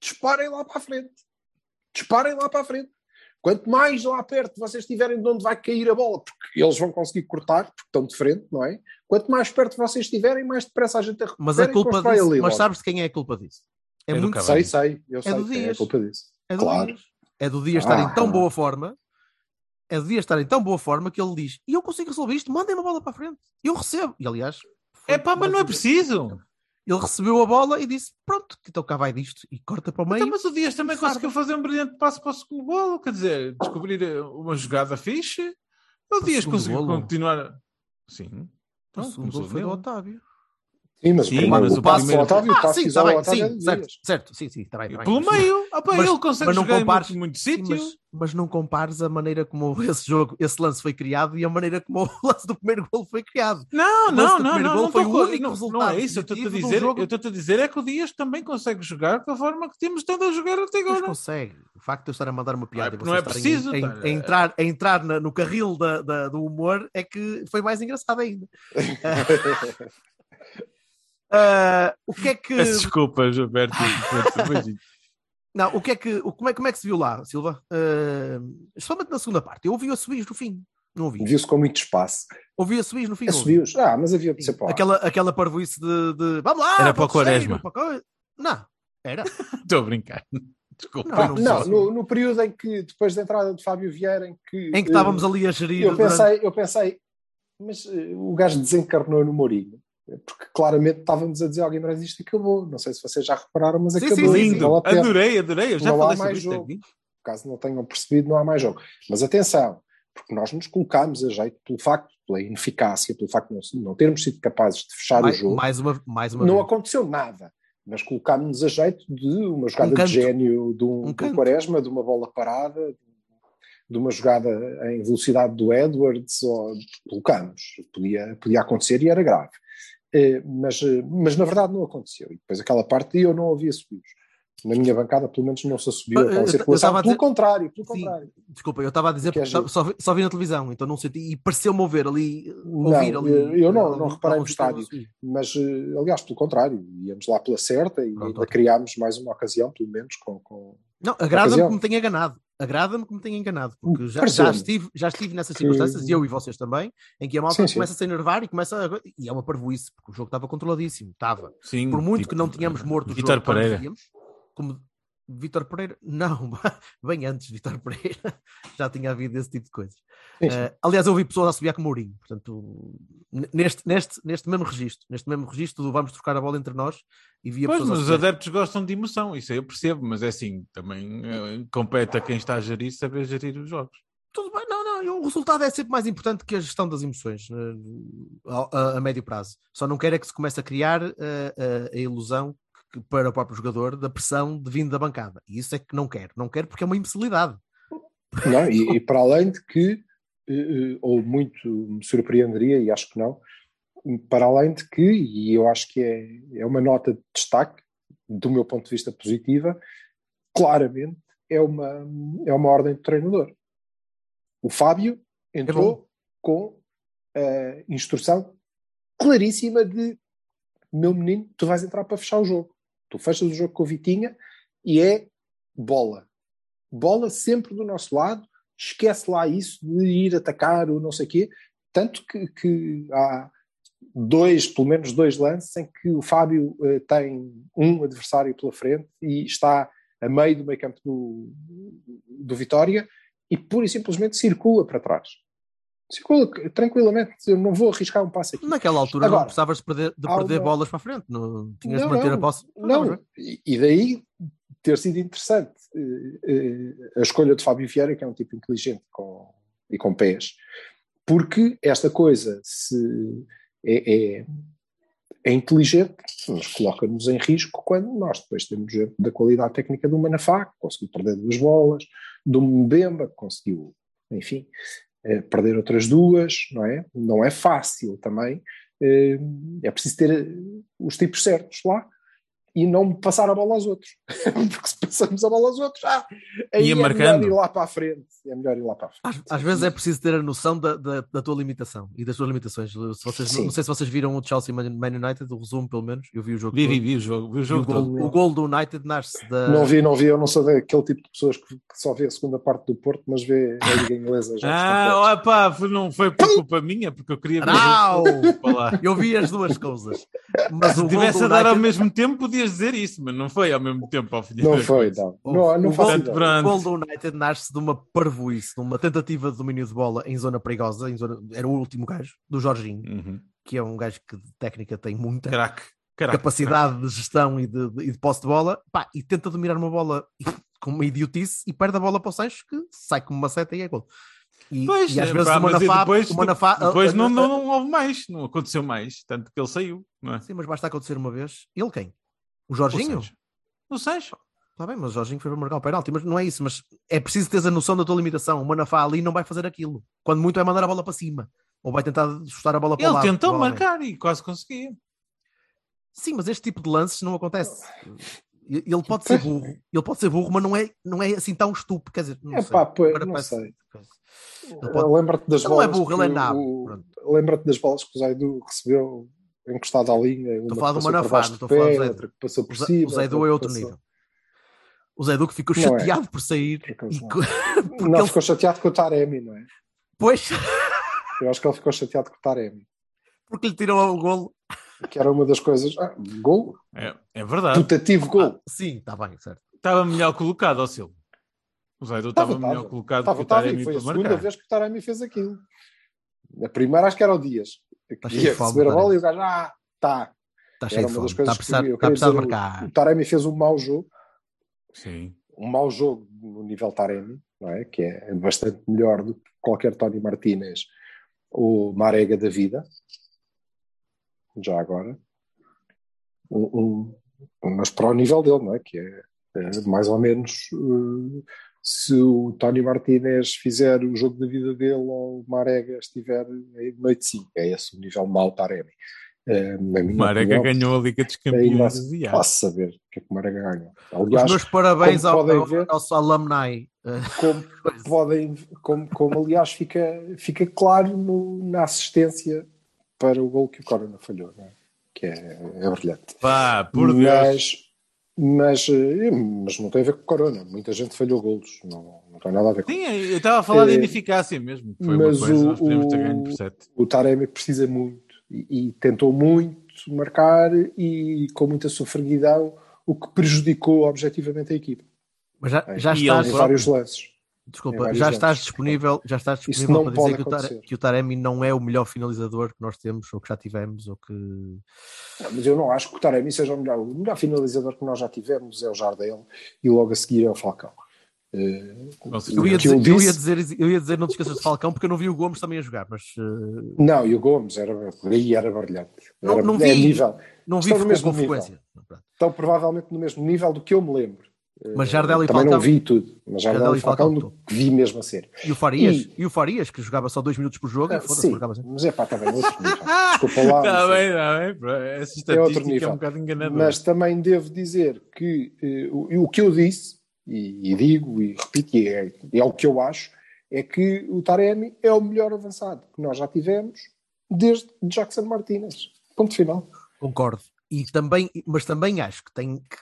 disparem lá para a frente. Disparem lá para a frente. Quanto mais lá perto vocês estiverem de onde vai cair a bola, porque eles vão conseguir cortar, porque estão de frente, não é? Quanto mais perto vocês estiverem, mais depressa a gente a Mas a e culpa disso, ali mas sabes de quem é a culpa disso? É, É do muito. Sei, sei, eu sei do quem é a Dias. culpa disso. É do Claro. Dias. É do dia estar Ah, em tão ah. boa forma. É do dia estar em tão boa forma que ele diz: e eu consigo resolver isto, mandem uma bola para a frente. Eu recebo. E aliás, É pá, mas não é preciso. Ele recebeu a bola e disse: pronto, então cá vai disto. E corta para o meio. Então, mas o Dias também conseguiu fazer um brilhante passo para o segundo golo, quer dizer, descobrir eh, uma jogada fixe, O Dias segundo conseguiu golo? continuar. Sim. O Então, segundo começou gol foi do. Otávio. Sim, mas Sim, o primeiro, mas o o passo primeiro- Otávio, o Ah, passo sim, está bem, Otávio é sim, de certo, certo, sim, sim, está bem. tá bem. Pelo Mas- meio. Ah, pá, mas- ele consegue mas não jogar compares- em muito, muito Sim, sítio. mas, mas não compares a maneira como esse jogo, esse lance foi criado e a maneira como o lance do primeiro gol foi criado. Não, não, não, não, não, foi tô o co- único não, não resultado é isso. Eu estou-te a dizer, jogo. eu estou-te a dizer é que o Dias também consegue jogar da forma que temos estado a jogar até Mas agora. consegue. O facto de eu estar a mandar uma piada é e não é estarem preciso, em- tá? em- entrar, a entrar na- no carril da- da- do humor é que foi mais engraçado ainda. Ah, o que é que. Peço desculpa, Gilberto. Não, o que é que. o- como, é, como é que se viu lá, Silva? Ah, especialmente na segunda parte. Eu ouvi a subir no fim. Não ouvi. Viu-se com muito espaço. Ouvi a subir no fim. Assobios. Ah, mas havia para lá. Aquela, aquela parvoíce de, de- Vamos lá! Era para o Quaresma. Não, era. Estou a brincar. Desculpa. Não, não não, no, no período em que, depois da entrada de Fábio Vieira, em que, Em que estávamos eh, ali a gerir. eu durante- pensei, eu pensei, mas eh, o gajo desencarnou no Mourinho, porque claramente estávamos a dizer ao Guimarães isto acabou. Não sei se vocês já repararam, mas Sim, acabou. sim, Lindo. Adorei, adorei. Eu já Não há mais jogo. aqui. Caso não tenham percebido, não há mais jogo. Mas atenção, porque nós nos colocámos a jeito pelo facto, pela ineficácia, pelo facto de não, não termos sido capazes de fechar mais, o jogo. mais uma, mais uma não vez. aconteceu nada. Mas colocámos-nos a jeito de uma jogada Um de gênio de um, Um de um. Quaresma, de uma bola parada, de uma jogada em velocidade do Edwards, ou colocámos. Podia, podia acontecer e era grave. Eh, mas, eh, mas na verdade não aconteceu. E depois aquela parte eu não havia subidos. Na minha bancada, pelo menos, não se assumiu aquela circulação. Pelo dizer- contrário, pelo Sim. contrário. Desculpa, eu estava a dizer Que é porque só, vi, só vi na televisão, então não senti. E pareceu-me ouvir ali. Ouvir Não, ali eu- eu não- não algum- reparei no estádio. assim. Mas, eh, aliás, pelo contrário, íamos lá pela certa e Pronto, ainda criámos mais uma ocasião, pelo menos, com, com, Não, agrada-me que me tenha enganado. Agrada-me que me tenha enganado. Porque já, já, estive, já estive nessas circunstâncias, e eu e vocês também, em que a malta Sim, sim. começa a se enervar e começa a. E é uma parvoíce, porque o jogo estava controladíssimo. Estava. Sim, Por muito tipo, que não tínhamos morto o Vitor jogo Pereira. víamos, como Vitor Pereira, não, bem antes de Vitor Pereira, já tinha havido esse tipo de coisas. Eh, aliás, eu ouvi pessoas a subir com Mourinho, portanto, neste, neste, neste mesmo registro, neste mesmo registro do vamos trocar a bola entre nós e via Pois, pessoas mas os adeptos gostam de emoção, isso aí eu percebo, mas é assim, também eh, compete a quem está a gerir saber gerir os jogos. Tudo bem, não, não, o resultado é sempre mais importante que a gestão das emoções eh, a, a- médio prazo. Só não quero é que se comece a criar a, que, para o próprio jogador da pressão de vindo da bancada. E isso é que não quero. Não quero porque é uma imbecilidade. Não, e, e para além de que, eh, eh, ou muito me surpreenderia, e acho que não, para além de que, e eu acho que é, é uma nota de destaque, do meu ponto de vista positiva, claramente é uma, é uma ordem de treinador. O Fábio entrou com a instrução claríssima de meu menino, tu vais entrar para fechar o jogo. Tu fechas o jogo com o Vitinha e é bola bola sempre do nosso lado, esquece lá isso de ir atacar ou não sei quê, tanto que, que há dois, pelo menos dois lances em que o Fábio eh, tem um adversário pela frente e está a meio do meio campo do, do Vitória e pura e simplesmente circula para trás. Circula tranquilamente, eu não vou arriscar um passo aqui. Naquela altura não Agora, precisavas de perder, de perder uma- bolas para a frente. Não, tinhas Não, de manter não, a posse. Não, mas- e e daí ter sido interessante eh, eh, a escolha de Fábio Vieira, que é um tipo inteligente com, e com pés, porque esta coisa se é, é, é inteligente, mas coloca-nos em risco quando nós depois temos da qualidade técnica do Manafá, que conseguiu perder duas bolas, do Mbemba, que conseguiu, enfim, perder outras duas, não é? Não é fácil também. eh, É preciso ter eh, os tipos certos lá e não passar a bola aos outros. Porque se passamos a bola aos outros, ah, aí é marcando. melhor ir lá para a frente. É melhor ir lá para a frente. Às, às vezes é preciso ter a noção da, da, da tua limitação e das tuas limitações. Se vocês, Sim. não sei se vocês viram o Chelsea Man Man United, o resumo pelo menos, eu vi o jogo. Vi, todo. vi, vi o jogo, vi o o, jogo todo. gol, o gol do United nasce da. Não vi, não vi, eu não sou daquele tipo de pessoas que, só vê a segunda parte do Porto, mas vê a Liga Inglesa já. Ah, opá, foi- não foi por culpa minha, porque eu queria ver o Não! Eu vi as duas coisas. Mas o Se gol tivesse a dar ao mesmo tempo, podias dizer isso, mas não foi ao mesmo tempo ao fim não foi, não. O- Não, não o faço gol-. O gol do United nasce de uma parvoíce, de uma tentativa de domínio de bola em zona perigosa, em zona, era o último gajo, do Jorginho, Uhum. que é um gajo que de técnica tem muita capacidade de gestão e de, de- e de posse de bola, pá, e tenta dominar uma bola com uma idiotice e perde a bola para o Sancho, que sai como uma seta e é gol. E, Pois, e às é, vezes pá, o Manafá, depois, o Manafá depois a- a- não, a- não, não houve mais, não aconteceu mais, tanto que ele saiu, não é? Sim, mas basta acontecer uma vez. Ele quem? O Jorginho? Não sei. Está bem, mas o Jorginho foi para marcar o penalti, mas não é isso. Mas é preciso teres a noção da tua limitação. O Manafá ali não vai fazer aquilo. Quando muito é mandar a bola para cima. Ou vai tentar chutar a bola para o Ele lado. tentou provavelmente. marcar e quase conseguia. Sim, mas este tipo de lances não acontece. Ele pode ser burro, ele pode ser burro, mas não é, não é assim tão estúpido. Quer dizer, não É sei. pá, pois, não parece- sei. Ele pode- Lembra-te das Ele não é bolas. burro, ele é nabo, o-. Lembra-te das bolas que o Zaidu recebeu encostado à linha. Uma a falar baixo não do estou a falar do outra que passou por O Zé- cima. o Zaidu outra é outro passou- nível. O Zaidu que ficou Não é. chateado por sair. Por acaso E não. co- porque Não, ele- ficou chateado com o Taremi, não é? Pois, Eu acho que ele ficou chateado com o Taremi. porque lhe tirou o golo. Que era uma das coisas. Ah, gol? É, é verdade. Putativo gol. Sim, está bem, certo. Estava melhor colocado, Silvio. O Zaidu estava Estava, melhor colocado Estava, que o estava, Taremi foi a segunda marcar. vez que o Taremi fez aquilo. A primeira acho que era o Dias. Que cheio de ia fome, receber a bola e o gajo, ah, tá. Está cheio Era de uma fome. das Está a coisas precisar, que queria precisar dizer. marcar. O Taremi fez um mau jogo. Sim. um mau jogo no nível Taremi, não é? que é bastante melhor do que qualquer Tony Martínez ou Marega da vida, já agora. Um, um- mas para o nível dele, não é? que é, é mais ou menos eh, se o Tony Martínez fizer o jogo da vida dele ou o Marega estiver em noite 5, é esse o nível mau Taremi. Minha Marega opinião, ganhou a Liga dos ainda Campeões asiáticos. posso saber o que é que o Marega ganhou. Os Aliás, meus parabéns ao, ao ver- nosso alumni. como podem, como, como aliás fica, fica claro no- na assistência para o gol que o Corona falhou, não é? que é, é brilhante. Pá, por Deus. Mas, mas, eh, mas não tem a ver com o Corona, muita gente falhou golos, não, não tem nada a ver com Sim, eu estava a falar de Eh, ineficácia mesmo. Foi uma mas coisa, o- nós o- Taremi precisa muito e, e tentou muito marcar e com muita sofreguidão, o que prejudicou objetivamente a equipa Mas já, É. já E ele em vários lances. Desculpa, já estás disponível, já estás disponível não para dizer que o, que o Taremi não é o melhor finalizador que nós temos, ou que já tivemos, ou que. Não, mas eu não acho que o Taremi seja o melhor. O melhor finalizador que nós já tivemos é o Jardel e logo a seguir é o Falcão. Eh, Eu ia, que eu dizer, eu, ia disse- dizer, eu ia dizer, não te esqueças de Falcão, porque eu não vi o Gomes também a jogar, mas eh, Não, e o Gomes era, aí era brilhante. Não- Era, não é vi. nível. não vi com, frequência. Estão provavelmente no mesmo nível do que eu me lembro. Mas Jardel e Também Falcão. não vi tudo, mas Jardel, Jardel e Falcão, Falcão, que vi mesmo a ser. E o Farias, E- e... o Farias, que jogava só dois minutos por jogo, Ah, foda-se, sim, mas é pá, está bem, outro nível. Desculpa lá. Está é- bem, está bem. pá, Essa É outro estatística é, nível. um bocado enganadora. Mas também devo dizer que eh, o, que eu disse, e, e digo e repito, e é, é o que eu acho, é que o Taremi é o melhor avançado que nós já tivemos desde Jackson Martínez. Ponto final. Concordo. E também, mas também acho que tem que,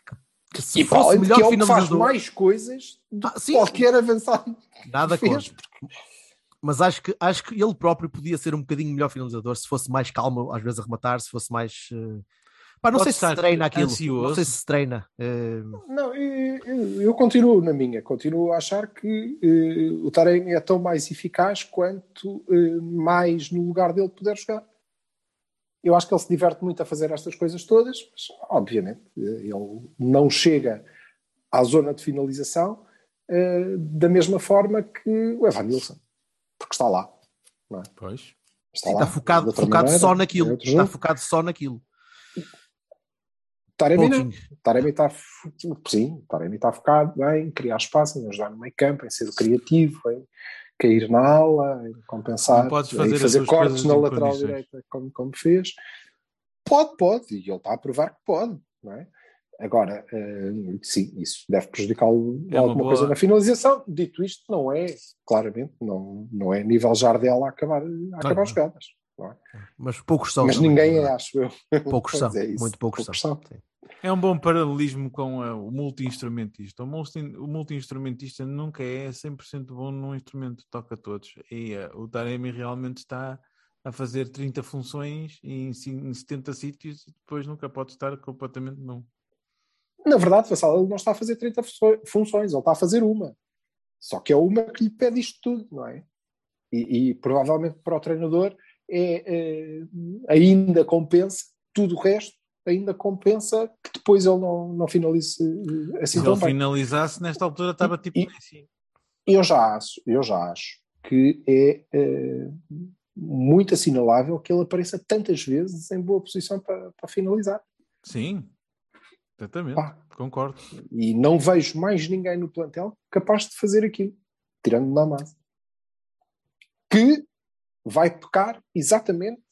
que se E fosse além o de melhor que é o que faz mais coisas do Ah, que sim. qualquer avançado. nada fez, contra. Mas acho que, acho que ele próprio podia ser um bocadinho melhor finalizador se fosse mais calmo, às vezes a rematar, se fosse mais. eh, Pá, não sei se treina aquilo. Não sei se treina. eh, Não, eu, eu- continuo na minha, continuo a achar que eh, o Taremi é tão mais eficaz quanto eh, mais no lugar dele puder jogar. Eu acho que ele se diverte muito a fazer estas coisas todas, mas obviamente eh, ele não chega à zona de finalização eh, da mesma forma que o Evan Nilsson, porque está lá. Pois. Está, sim, lá, está focado, focado maneira, só é naquilo. outro Está jogo. focado só naquilo. Taremi não. Coaching. Taremi está, sim, Taremi está focado em criar espaço, em ajudar no meio campo, em ser criativo, em cair na ala, em compensar, Não podes fazer as fazer cortes na lateral direita, como, como fez. Pode, pode, e ele está a provar que pode, não é? Agora, eh, sim, isso deve prejudicá-lo É uma alguma boa- coisa na finalização. Dito isto, não é, claramente, não, não é nível Jardel a acabar, a acabar não. jogadas. Mas poucos são. Mas ninguém é, verdade. acho eu. Poucos são. é isso, muito poucos, poucos são. são. É um bom paralelismo com eh, o multi-instrumentista. O multi- o multi-instrumentista nunca é 100% bom num instrumento, toca todos. E eh, o Taremi realmente está a fazer 30 funções em, em 70 sítios e depois nunca pode estar completamente não. Na verdade, Vassal, ele não está a fazer 30 funço- funções, ele está a fazer uma. Só que é uma que lhe pede isto tudo, não é? E, e provavelmente para o treinador é, é, ainda compensa tudo o resto, ainda compensa que depois ele não, não finalize eh, assim Se tão ele bem. finalizasse, nesta altura estava tipo E- Messi. Eu já acho, eu já acho que é eh, muito assinalável que ele apareça tantas vezes em boa posição para, para finalizar. Sim, exatamente, Pá. concordo. E não vejo mais ninguém no plantel capaz de fazer aquilo, tirando Namaz. Que vai pecar exatamente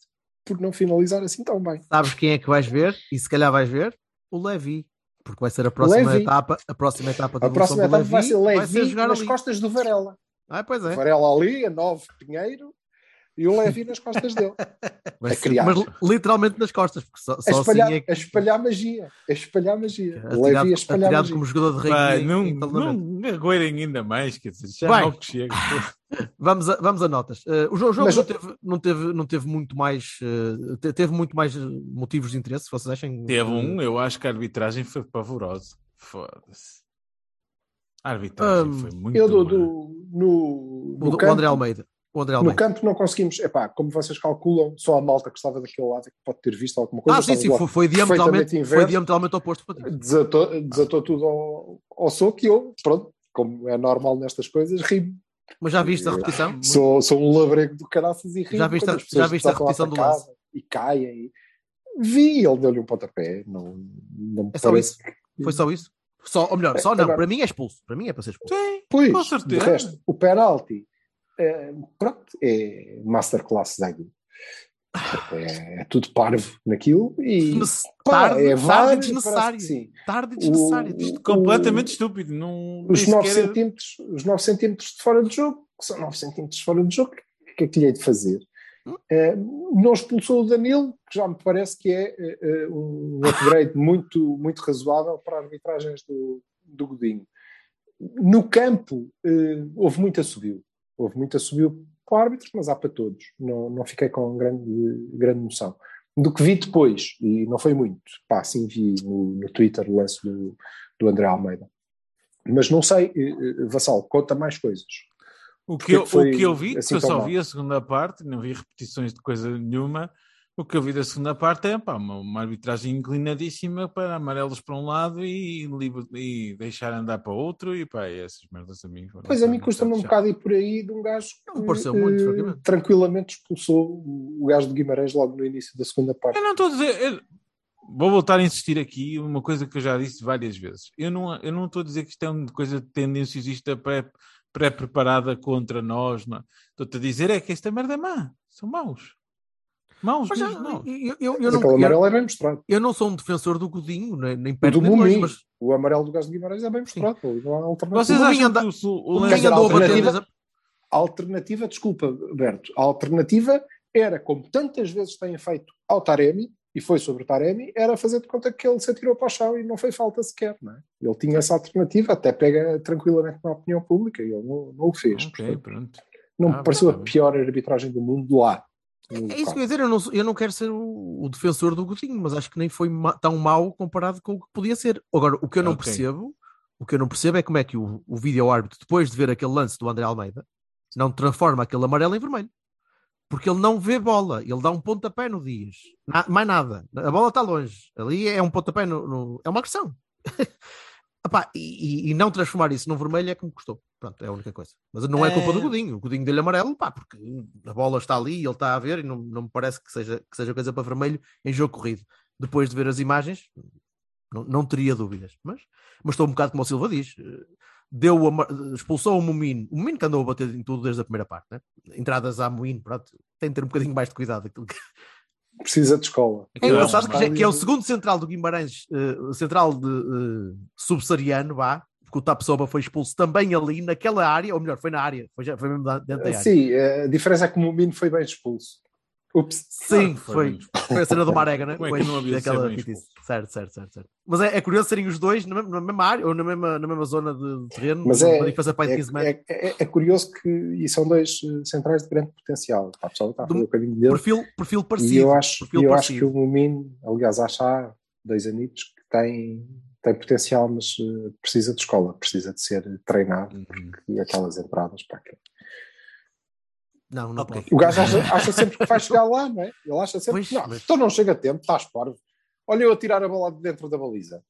por não finalizar assim tão bem. Sabes quem é que vais ver? E se calhar vais ver? O Levi. Porque vai ser a próxima Levi. etapa. A próxima etapa da A próxima etapa vai ser vai ser Levi nas ali. costas do Varela. Ah, pois é. Varela ali, a 9 Pinheiro, e o Levi nas costas dele. Criar. mas literalmente nas costas. Porque só, A só espalhar, assim é que. a espalhar magia. A espalhar magia. O Atirado, Levi a espalhar magia. como jogador de em- não, não agoirem ainda mais, quer dizer, já Vai. mal que chega. Vamos a, vamos a notas. Eh, o jo- o jogo Mas- não, teve, não, teve, não teve muito mais te- teve muito mais eh, motivos de interesse, vocês acham? Teve um, eu acho que a arbitragem foi pavorosa. Foda-se. A arbitragem Hum, foi muito. Eu do, do- no, o, no o campo, André Almeida. O André no Almeida. campo não conseguimos. Epá, como vocês calculam, só a malta que estava daquele lado é que pode ter visto alguma coisa. Ah, sim, sim, foi, foi, diametralmente, perfeitamente foi inverso. diametralmente oposto. Desatou, desatou tudo ao, ao soco e eu, pronto, como é normal nestas coisas, ri Mas já viste a repetição? Sou, sou um labrego do caraças e ri Já viste a- já viste a repetição do casa E caem. E... Vi, ele deu-lhe um pontapé. Não, não É só isso? Foi só isso? Só, ou melhor, só É, não. agora- Para mim é expulso. Para mim é para ser expulso. Sim, Pois, com de certeza. resto, o penalti, pronto, é masterclass da Aguilera. É, é tudo parvo naquilo e pá, tarde, é tarde VAR, e desnecessário. sim. Tarde e desnecessário. O- Completamente estúpido. Não, Os nem 9, sequer- centímetros, os 9 centímetros de fora de jogo, que são 9 centímetros de fora de jogo, o que é que lhe hei de fazer? Eh, não expulsou o Danilo, que já me parece que é eh, eh, um upgrade muito, muito razoável para arbitragens do, do Godinho. No campo, eh, houve muito assobio. Houve muito assobio para o árbitro, mas há para todos. Não, não fiquei com grande, grande noção. Do que vi depois, e não foi muito, pá, assim vi no, no Twitter o lance do, do André Almeida. Mas não sei, eh, eh, Vassal, conta mais coisas. O que, eu, foi o que eu vi, assim que eu só mal? vi a segunda parte, não vi repetições de coisa nenhuma. O que eu vi da segunda parte é pá, uma, uma arbitragem inclinadíssima para amarelos para um lado e, livre- e deixar andar para outro. E pá, essas merdas a mim. Pois a mim só custa-me um bocado ir por aí de um gajo Não que pareceu muito, eh, tranquilamente expulsou o gajo de Guimarães logo no início da segunda parte. Eu não estou a dizer. eu- Vou voltar a insistir aqui uma coisa que eu já disse várias vezes. Eu não, eu não estou a dizer que isto é uma coisa tendenciosista pré- pré-preparada contra nós. não. Estou-te a dizer é que esta merda é má. São maus. Maus, Mas maus. eu, eu, eu Mas não, aquele eu, amarelo é bem mostrado. eu não sou um defensor do Godinho, nem, nem O perto do mas o amarelo do gajo de Guimarães é bem mostrado. Não há alternativa. Vocês O acham anda- que o, o o andou a bater a- alternativa, desculpa, Berto, a alternativa era, como tantas vezes têm feito ao Taremi, e foi sobre o Taremi, era fazer de conta que ele se atirou para o chão e não foi falta sequer. Não é? Ele tinha essa alternativa, até pega tranquilamente na opinião pública, e ele não, não o fez. Ok, Portanto, pronto. não Ah, me pareceu a bem. pior arbitragem do mundo lá. No É isso local. que eu ia dizer, eu não, eu não quero ser o, o defensor do Godinho, mas acho que nem foi ma- tão mau comparado com o que podia ser. Agora, o que eu não Ok. percebo, o que eu não percebo é como é que o, o vídeo árbitro, depois de ver aquele lance do André Almeida, não transforma aquele amarelo em vermelho. Porque ele não vê bola, ele dá um pontapé no Dias. Na- mais nada. A bola está longe. Ali é um pontapé no. no- é uma agressão. Epá, e, e- não transformar isso num vermelho é que me custou. Pronto, é a única coisa. Mas não é culpa do É. Godinho. O Godinho dele amarelo, pá, porque a bola está ali, ele está a ver e não, não me parece que seja, que seja coisa para vermelho em jogo corrido. Depois de ver as imagens, não, não teria dúvidas. Mas, mas estou um bocado como o Silva diz. eh, Deu ama- expulsou o Momino, o Momino que andou a bater em tudo desde a primeira parte, né? entradas à Moinho, pronto, tem de ter um bocadinho mais de cuidado. Aquilo que- Precisa de escola. é é engraçado que, que é o segundo central do Guimarães, eh, central de eh, subsaariano, vá, porque o Tapsoba foi expulso também ali, naquela área, ou melhor, foi na área, foi, já, foi mesmo dentro da área. Sim, a diferença é que o Mumino foi bem expulso. Ups. Sim, Ah, foi foi, foi a cena do Marega, né? Como é que Foi não havia de ser aquela bem pitice. Certo, certo, certo, certo. Mas é, é curioso serem os dois na mesma, área ou na mesma, na mesma zona de terreno, Mas uma é, diferença para é, 15 metros. é, é- é curioso que e são dois eh, centrais de grande potencial. Pá, A pessoa está a fazer Do- o caminho dele. perfil, perfil parecido. E eu acho, perfil eu acho que parecido. o Mumino, aliás, acho há dois anitos que tem, tem potencial, mas eh, precisa de escola, precisa de ser treinado, Uhum. porque aquelas entradas para aquilo. Não, não Ok. pode. O gajo acha, acha sempre que vai chegar lá, não é? Ele acha sempre Pois, que não, mas- então não chega a tempo, estás parvo. Olha eu a tirar a bola de dentro da baliza.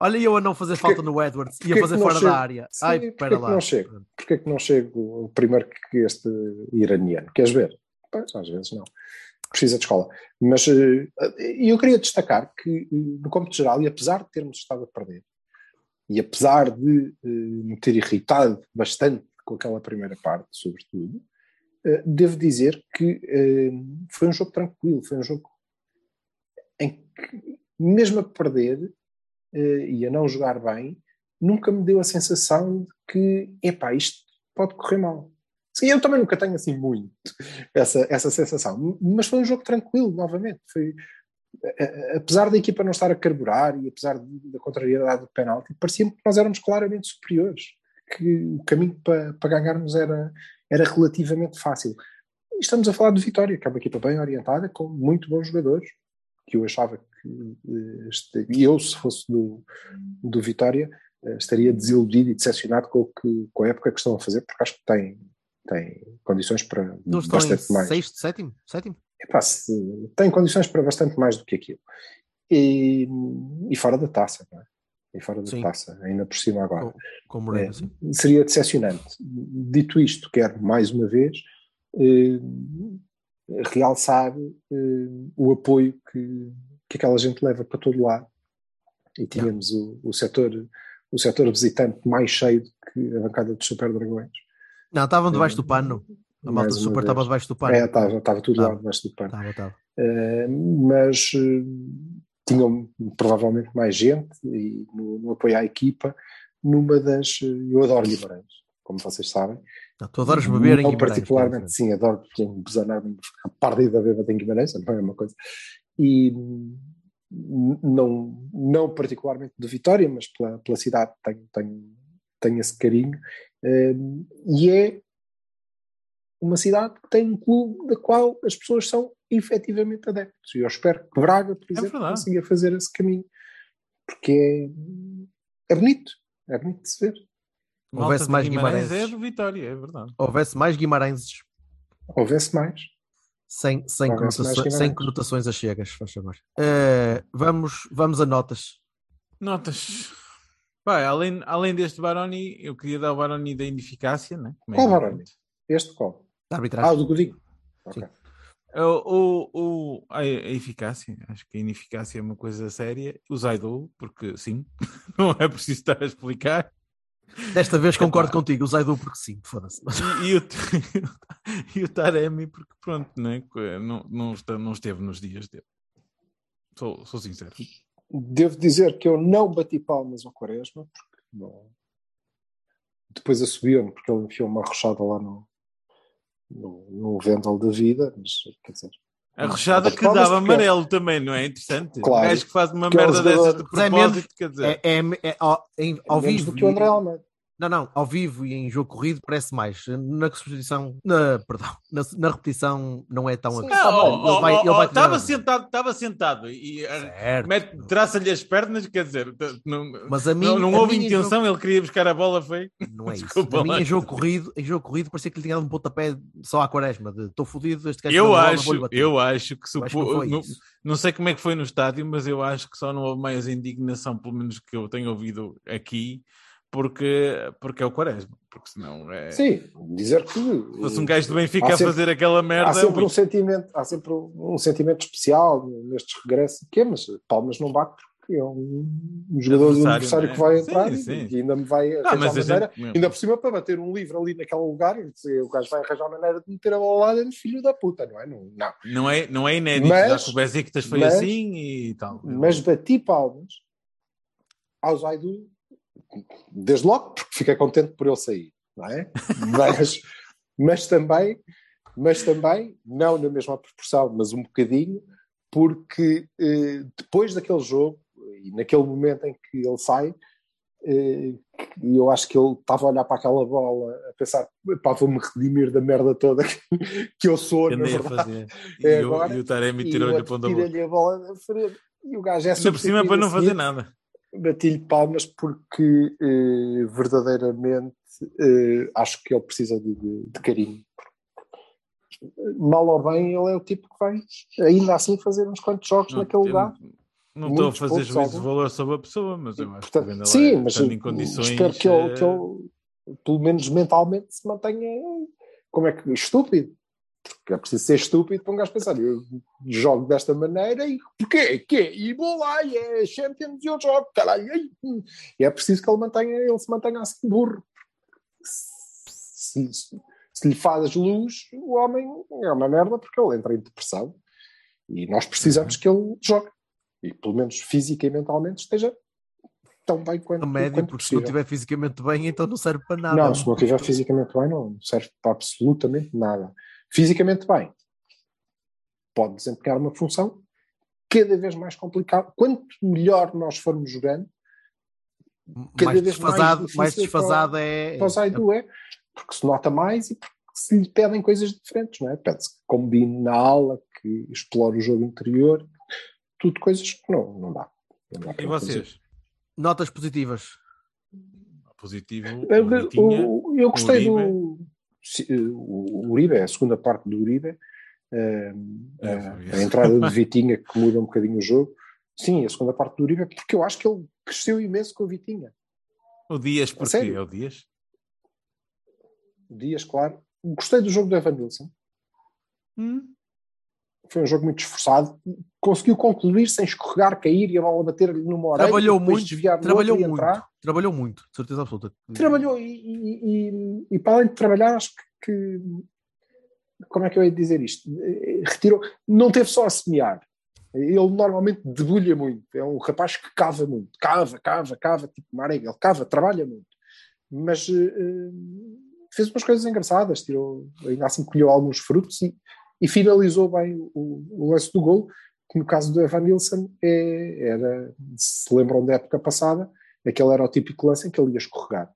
Olha, eu a não fazer Porquê- falta no Edwards e a fazer fora chega? da área. Sim, Ai, porquê espera que lá. não chega? Porquê porque é que não chego primeiro que este iraniano? Queres ver? Pois, às vezes não. Precisa de escola. Mas eh, eu queria destacar que, eh, no cômputo geral, e apesar de termos estado a perder, e apesar de eh, me ter irritado bastante com aquela primeira parte, sobretudo, devo dizer que eh, foi um jogo tranquilo, foi um jogo em que, mesmo a perder eh, e a não jogar bem, nunca me deu a sensação de que, epá, isto pode correr mal. Eu também nunca tenho assim muito essa, essa sensação, mas foi um jogo tranquilo, novamente. Foi, apesar da equipa não estar a carburar e apesar da contrariedade do penalti, parecia-me que nós éramos claramente superiores, que o caminho para, para ganharmos era, era relativamente fácil. E estamos a falar de Vitória, que é uma equipa bem orientada, com muito bons jogadores, que eu achava que eh, este- eu, se fosse do, do Vitória, eh, estaria desiludido e decepcionado com, o que, com a época que estão a fazer, porque acho que tem, tem condições para Não bastante mais. sexto, sétimo? Sétimo? Epá, se- tem condições para bastante mais do que aquilo. E, e fora da taça, não é? E fora da Sim. taça, ainda por cima agora. Com, com É, seria decepcionante. Dito isto, quero mais uma vez eh, realçar eh, o apoio que, que aquela gente leva para todo lado. E tínhamos o, o, setor, o setor visitante mais cheio do que a bancada dos Super Dragões. Não, estavam debaixo do pano. A malta do Super estava debaixo do pano. É, estava, estava tudo lá Estava. debaixo do pano. Estava, estava. Uh, mas uh, tinham provavelmente mais gente e no, no apoio à equipa numa das uh, eu adoro Guimarães como vocês sabem. Não, tu adoras beber em Guimarães. particularmente sim. adoro porque besanar-me a pardida bêbada em Guimarães não é uma coisa. E não, não particularmente de Vitória mas pela, pela cidade tenho, tenho, tenho esse carinho. Um, e é uma cidade que tem um clube da qual as pessoas são efetivamente adeptos. E eu espero que Braga, por exemplo, verdade. consiga fazer esse caminho. Porque é, é bonito. É bonito de se ver. Malta Houvesse mais Guimarães é do Vitória, é verdade. Houvesse mais Guimarães Houvesse mais. sem, sem, Houvesse mais conotações, sem Guimarães. conotações a chegas, faz favor. Eh, vamos, vamos a notas. Notas. Pá, além, além deste Baroni, eu queria dar o Baroni da ineficácia, né? Como é Qual. Baroni? Este qual? Da Ah, arbitragem. o do Godinho. Ok. O, o, o- a, eficácia, acho que a ineficácia é uma coisa séria. O Zaidu, porque sim, não é preciso estar a explicar. Desta vez concordo Epá. contigo, o Zaidu, porque sim, foda-se. E, e o, e o Taremi, porque pronto, né? não, não, está, não esteve nos dias dele. Sou, sou sincero. Devo dizer que eu não bati palmas ao Quaresma, porque não... depois assubiu-me, porque ele enfiou uma rochada lá no, no, no Vendel da vida, mas quer dizer. A rochada que dava porque- amarelo também, não é interessante? Claro. Gajo que faz uma Que é merda dessas de Mas é propósito, quer dizer. É, é, é ao, em- ao menos vivo. do que o André Almeida. Não, não, ao vivo e em jogo corrido parece mais. Na repetição, na, perdão, na, na repetição não é tão Sim. Tá Não, vai- estava sentado, estava sentado e mete- traça-lhe as pernas, quer dizer, não, Mas a mim, não, não a houve intenção, ele queria buscar a bola, foi. jogo- não é isso. Desculpa a mim lá. em jogo corrido, em jogo corrido parecia que lhe tinha dado um pontapé só à quaresma. de Estou fodido, este gajo Eu bola, acho, vou-lhe bater." eu acho que, Eu acho que supo- não foi não, isso. não sei como é que foi no estádio, mas eu acho que só não houve mais indignação, pelo menos que eu tenho ouvido aqui, porque, porque é o Quaresma, porque senão é. Sim, dizer que. Se fosse um gajo do Benfica Há a sempre- fazer aquela merda. Há sempre, um sentimento, há sempre um sentimento especial nestes regressos, que é, mas Palmas não bate porque é um, um jogador do Adversário, é? que vai Sim, entrar e- sim. e ainda me vai Não, arranjar mas a maneira, gente- ainda por cima para bater um livro ali naquele lugar, o gajo vai arranjar maneira de meter a bola lá dentro, filho da puta, não é? Não, não. Não é, não é inédito, Mas- já que o Besiktas foi mas- assim e tal. Mas bati palmas ao Zaidu, desde logo, porque fiquei contente por ele sair, não é? Mas, mas também, mas também, não na mesma proporção, mas um bocadinho, porque eh, depois daquele jogo, e naquele momento em que ele sai, eh, e eu acho que ele estava a olhar para aquela bola a pensar, pá, vou-me redimir da merda toda que, que eu sou, que na verdade. fazer. É e, o- agora, e o Taremi tirou-lhe o a ponta da bola. a bola na frente. E o gajo é Ainda por cima para não fazer nada. Bati-lhe palmas porque eh, verdadeiramente eh, acho que ele precisa de, de- de carinho. Mal ou bem, ele é o tipo que vai ainda assim fazer uns quantos jogos Não, naquele lugar. Não estou a fazer juízo de valor sobre a pessoa, mas eu acho Portanto, que sim, é, mas estando em condições. espero que ele, que eh, ele- pelo menos mentalmente, se mantenha como é que estúpido. Porque é preciso ser estúpido para um gajo pensar, eu jogo desta maneira e porquê? Quê? E vou lá e é Champions e eu jogo, caralho. hum. E é preciso que ele mantenha, ele se mantenha assim burro. Se, se- se lhe faz luz, o homem é uma merda porque ele entra em depressão e nós precisamos que ele jogue. E pelo menos física e mentalmente esteja tão bem quanto, A média, quanto porque se não possível. estiver fisicamente bem, então não serve para nada. Não, se não estiver fisicamente bem, não serve para absolutamente nada. Fisicamente bem, pode desempenhar uma função cada vez mais complicada. Quanto melhor nós formos jogando, cada mais vez mais desfasado, mais para- desfasado é. para o Zaidu é, porque se nota mais e porque se lhe pedem coisas diferentes, não é? Pede-se que combine na aula, que explore o jogo interior, tudo coisas que não, não dá. Não dá para E fazer. vocês? Notas positivas. Positivo. Eu, o Vitinha. o- eu gostei do o o Uribe, a segunda parte do Uribe, eh, É, a- foi a entrada de Vitinha que muda um bocadinho o jogo. Sim, a segunda parte do Uribe, porque eu acho que ele cresceu imenso com o Vitinha. O Dias, porquê? É o Dias? Dias, claro. Gostei do jogo do Evan Nilsson. Foi um jogo muito esforçado. Conseguiu concluir sem escorregar, cair e a bola bater-lhe numa orelha. Trabalhou muito, desviar trabalhou muito. entrar. Trabalhou muito, de certeza absoluta. Trabalhou e, e- e- e para além de trabalhar, acho que, que- como é que eu ia dizer isto? Retirou, não teve só a semear. Ele normalmente debulha muito. É um rapaz que cava muito. Cava, cava, cava, tipo Marega. Ele cava, trabalha muito. Mas eh, fez umas coisas engraçadas. Tirou, ainda assim colheu alguns frutos e, e finalizou bem o, o lance do gol, que no caso do Evan Nilsson é, era, se lembram da época passada, aquele era o típico lance em que ele ia escorregar.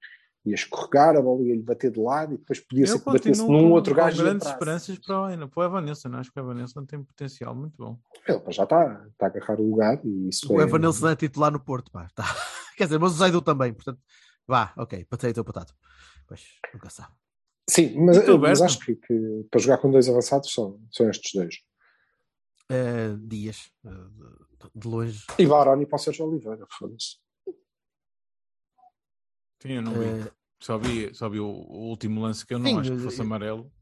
Ia escorregar, a bola ia-lhe bater de lado e depois podia ser Eu que batesse num outro gajo e grandes esperanças para o, para o Evanilson. Acho que o Evanilson tem potencial muito bom. Ele já está, está a agarrar o lugar e isso O é... Evan Nilsson é titular no Porto, pá. Tá. Quer dizer, mas o Zaidu também, portanto, vá, ok, potato ou potato. Pois, nunca sabe. Sim, mas, mas acho que, que para jogar com dois avançados são, são estes dois. Eh, dias, eh, de- longe. E Varane para o Sérgio Oliveira, foda-se. Sim, eu não vi. eh, Só vi, só vi o, o último lance que eu não Sim, acho que fosse eu- amarelo.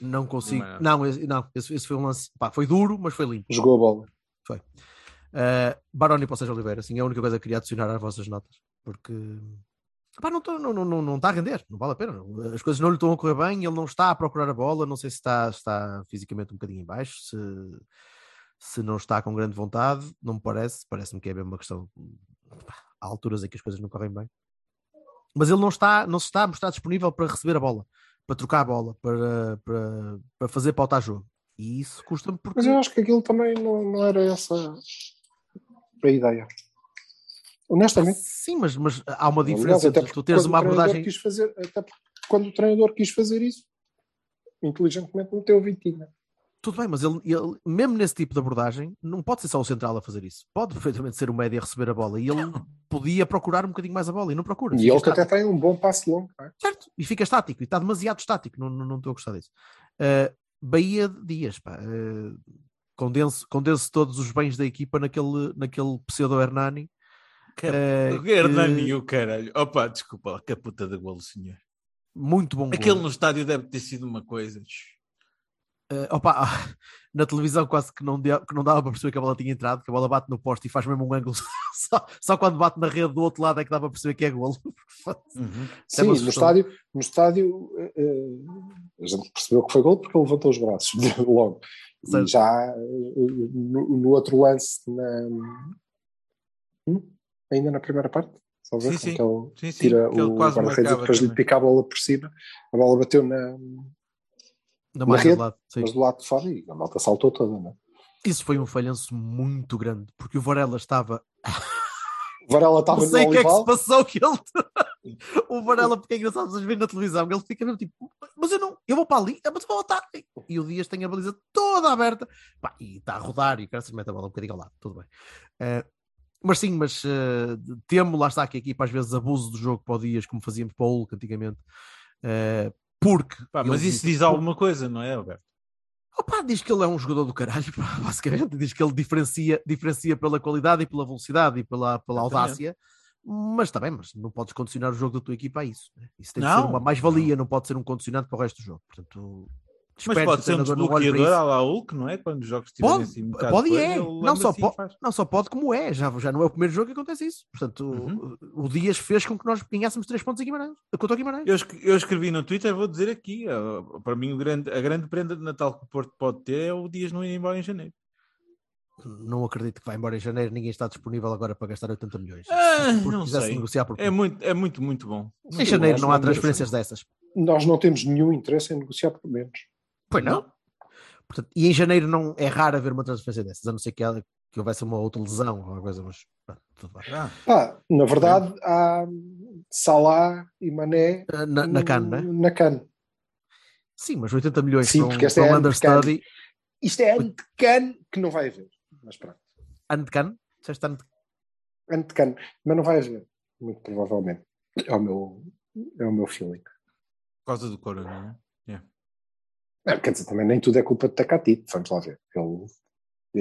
não consigo. Não é. Não, esse, não esse, esse foi um lance. Pá, foi duro, mas foi limpo. Jogou a bola. Uh, Baroni para o Sérgio Oliveira, assim, é a única coisa que queria adicionar às vossas notas, porque pá, não, tô- não, não, não, está a render, não vale a pena. As coisas não lhe estão a correr bem, ele não está a procurar a bola, não sei se está, está fisicamente um bocadinho em baixo, se, se não está com grande vontade, não me parece, parece-me que é mesmo uma questão. pá, Há alturas em que as coisas não correm bem, mas ele não está, não se está a mostrar disponível para receber a bola, para trocar a bola, para, para, para fazer pautar jogo. E isso custa-me porque Mas eu acho que aquilo também não, não era essa a ideia. Honestamente. Sim, mas, mas há uma diferença entre tu teres uma o treinador abordagem. Quis fazer, até porque quando o treinador quis fazer isso, inteligentemente meteu o Vitinha. Tudo bem, mas ele, ele, mesmo nesse tipo de abordagem, não pode ser só o central a fazer isso. Pode perfeitamente ser o médio a receber a bola. E ele podia procurar um bocadinho mais a bola e não procura. E ele que até tem um bom passe longo. é? Certo, e fica estático, e está demasiado estático, não, não, não estou a gostar disso. Uh, Bahia Dias, pá, uh, condense, condense todos os bens da equipa naquele, naquele pseudo Hernani. Que, eh, o Hernani, que- o caralho. Opa, desculpa, que puta de golo, senhor. Muito bom. Aquele golo. no estádio deve ter sido uma coisa. Uh, opa, na televisão quase que não, deu- que não dava para perceber que a bola tinha entrado, que a bola bate no poste e faz mesmo um ângulo. Só, só quando bate na rede do outro lado é que dá para perceber que é golo. Uhum. É Sim, no estádio, no estádio eh, a gente percebeu que foi gol porque ele levantou os braços logo. E Certo. já eh, no, no outro lance, na, Hum? Ainda na primeira parte, só ver Sim, como sim. ele Sim, sim, tira ele o guarda-redes e depois lhe também. pica a bola por cima. A bola bateu na, Na marca rede, de lado. sim. mas do lado de fora e a malta saltou toda. Não é? Isso foi um falhanço muito grande, porque o Varela estava. O Varela estava Não sei o que é que se passou que ele. o Varela, porque é engraçado vocês verem na televisão, ele fica mesmo tipo, mas eu não, eu vou para ali, mas eu vou estar. E o Dias tem a baliza toda aberta Pá, e está a rodar e o cara se mete a bola um bocadinho ao lado, tudo bem. Eh, mas sim, mas eh, temo, lá está que a equipa às vezes abuso do jogo para o Dias, como fazíamos para o Hulk antigamente, eh, porque. Pá, mas isso diz alguma coisa, não é, Alberto? Opa, diz que ele é um jogador do caralho, pá, basicamente. Diz que ele diferencia, diferencia pela qualidade e pela velocidade e pela, pela audácia Mas está bem, mas não podes condicionar o jogo da tua equipa a isso. né? Isso tem que Não, ser uma mais-valia, não pode ser um condicionante para o resto do jogo. Portanto, Mas pode ser um desbloqueador à la Hulk, não é? Quando os jogos estiverem Pode, assim um bocado pode e é. Não só, e pode, faz. não só pode, como é. Já, já não é o primeiro jogo que acontece isso. Portanto, Uhum. o, o Dias fez com que nós ganhássemos três pontos em Guimarães. Contra o Guimarães. Eu, eu escrevi no Twitter, vou dizer aqui, para mim o grande, a grande prenda de Natal que o Porto pode ter é o Dias não ir embora em janeiro. Não acredito que vai embora em janeiro. Ninguém está disponível agora para gastar 80 milhões. Ah, não quisesse sei. negociar por É muito, é muito, muito bom. Em janeiro nós não há transferências dessas. Nós não temos nenhum interesse em negociar por menos. Pois não. Portanto, e em janeiro não é raro haver uma transferência dessas, a não ser que, ela- que houvesse uma outra lesão ou alguma coisa, mas pronto, tudo bem. Ah, Pá, na verdade, há Salah e Mané Ah, Na, na CAN, não é? na CAN. Sim, mas 80 milhões Sim, para um, porque esta para é um understudy. Isto é ano de CAN que não vai haver. Mas pronto, Ano de CAN? Disseste ano de ano de CAN. Mas não vai haver, muito provavelmente. É o meu, é o meu feeling. por causa do Corona, não é? Não, quer dizer, também nem tudo é culpa de Tacatito, vamos lá ver. Ele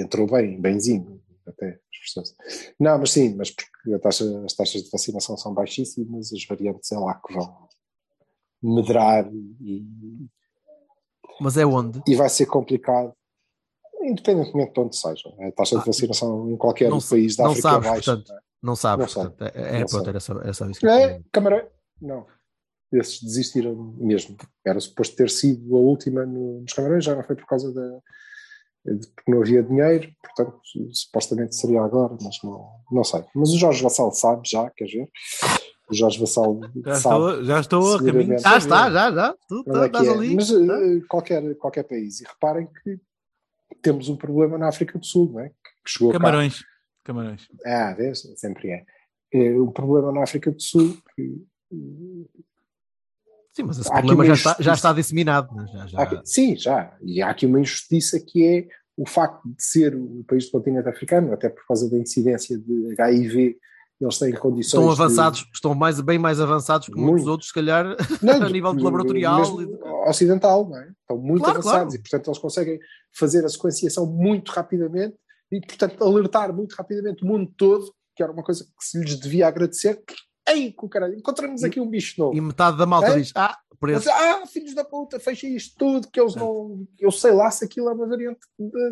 entrou bem, benzinho, até esforçou-se. Não, mas sim, mas porque taxa- as taxas de vacinação são baixíssimas, as variantes é lá que vão medrar e, Mas é onde? e vai ser complicado, independentemente de onde seja. A taxa de Ah, vacinação em qualquer não- país da não África sabes, é baixa. portanto. Não sabes, Não portanto, é, é, Não pronto, sei. era só, era só isso que eu É, é? Não. Esses desistiram mesmo. Era suposto ter sido a última no- nos Camarões, já não foi por causa da. de- porque não havia dinheiro, portanto, supostamente seria agora, mas não, não sei. Mas o Jorge Vassal sabe já, quer ver? O Jorge Vassal Já sabe estou, já estou a caminho. Já está, já, já. Tu qual é estás é. ali. Mas tá? eh, qualquer, qualquer país. E reparem que temos um problema na África do Sul, não é? Que chegou cá. Camarões. Camarões. Ah, vês? Sempre é. É um problema na África do Sul que Sim, mas esse Há problema já está, já está disseminado. né? Já, já- aqui- sim, já. E há aqui uma injustiça que é o facto de ser um país do continente africano, até por causa da incidência de HIV, eles têm condições. Estão de- avançados, estão mais, bem mais avançados que muitos Muito. outros, se calhar, Não, a nível de laboratorial de- ocidental, não é? Estão muito Claro, avançados claro. e, portanto, eles conseguem fazer a sequenciação muito rapidamente e, portanto, alertar muito rapidamente o mundo todo, que era uma coisa que se lhes devia agradecer. Ei, caralho, encontramos aqui um bicho novo. e metade da malta É? diz: Ah, ah, filhos da puta, fecha isto tudo, que eles não. Eu sei lá se aquilo é uma variante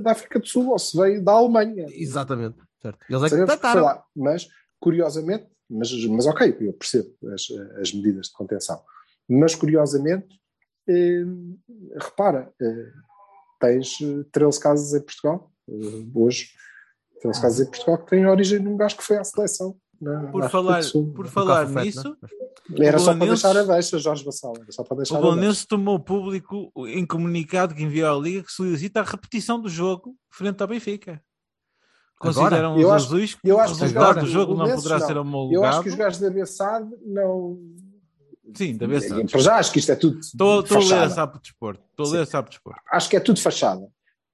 da, África do Sul ou se veio da Alemanha. Exatamente, certo. Eles é que trataram. lá. Mas, curiosamente, mas, mas ok, eu percebo as, as medidas de contenção. Mas, curiosamente, eh, repara, eh, tens eh, 13 casos em Portugal, eh, hoje, 13 casos em Portugal que têm origem num gajo que foi à seleção. Na, Por falar, por No falar Fete, nisso, né? Era o só para deixar a deixa, Jorge Vassal, era só para deixar o a deixa. Belenenses tomou público em comunicado que enviou à Liga que solicita a repetição do jogo frente ao Benfica. Consideram Eu os acho- azuis que eu o acho resultado do jogo não poderá não. ser Eu homologado. acho que os gajos da Bessade não. Sim, da Bessade. Para já acho que isto é tudo. Estou estou a ler a Sapo Desporto. Estou a ler a Sapo Desporto. Acho que é tudo fachada.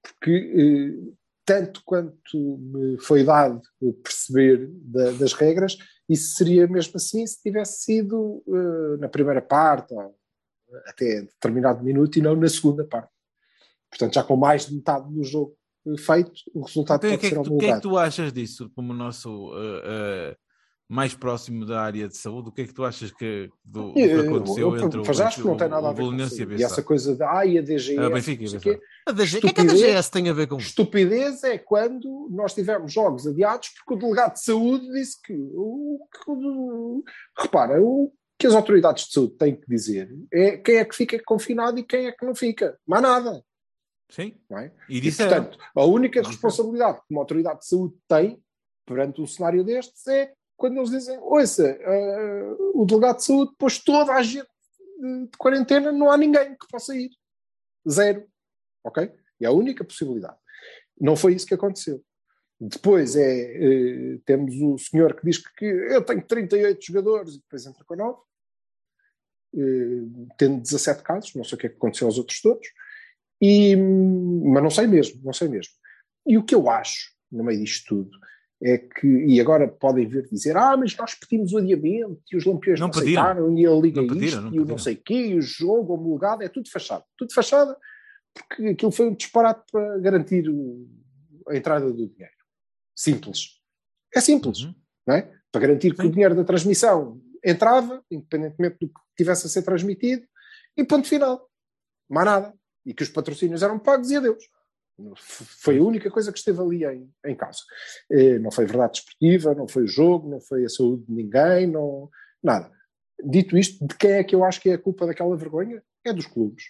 Porque, eh, tanto quanto me foi dado perceber da- das regras, isso seria mesmo assim se tivesse sido eh, na primeira parte, ou até determinado minuto, e não na segunda parte. Portanto, já com mais de metade do jogo feito, o resultado Então, pode que, é ser que tu, o que é que tu achas disso como o nosso uh, uh, mais próximo da área de saúde? O que é que tu achas que, do, do que Eu- aconteceu eu- entre o, acho que não tem nada a ver com Belenenses e a isso. E essa coisa de ai, a DGS, Ah, Benfica e o. A que é que a. DGS tem a ver com isto? Estupidez é quando nós tivemos jogos adiados porque o delegado de saúde disse que. O, que repara, o que as autoridades de saúde têm que dizer é quem é que fica confinado e quem é que não fica. Mais nada. Sim. Não é? E E, disseram. portanto, a única responsabilidade que uma autoridade de saúde tem perante um cenário destes é quando eles dizem: ouça, eh, o delegado de saúde pôs toda a gente de, de quarentena, não há ninguém que possa ir. Zero. Ok? É a única possibilidade. Não foi isso que aconteceu. Depois é, eh, temos o senhor que diz que eu tenho 38 jogadores e depois entra com 9, eh, tendo 17 casos, não sei o que é que aconteceu aos outros todos, e, mas não sei mesmo, não sei mesmo. E o que eu acho, no meio disto tudo, é que, e agora podem vir dizer, ah, mas nós pedimos o adiamento e os lampiões Não não, pediram. aceitaram e a Liga Não pediram, isto não e o não sei quê, e o jogo homologado, é tudo fachado. Tudo fachada, porque aquilo foi um disparate para garantir o- a entrada do dinheiro. Simples. É simples, Uhum. não é? para garantir que Sim. o dinheiro da transmissão entrava, independentemente do que tivesse a ser transmitido, e ponto final. Mais nada. E que os patrocínios eram pagos e adeus. Foi a única coisa que esteve ali em, em causa. Eh, Não foi verdade desportiva, não foi o jogo, não foi a saúde de ninguém, não, nada. Dito isto, de quem é que eu acho que é a culpa daquela vergonha? É dos clubes.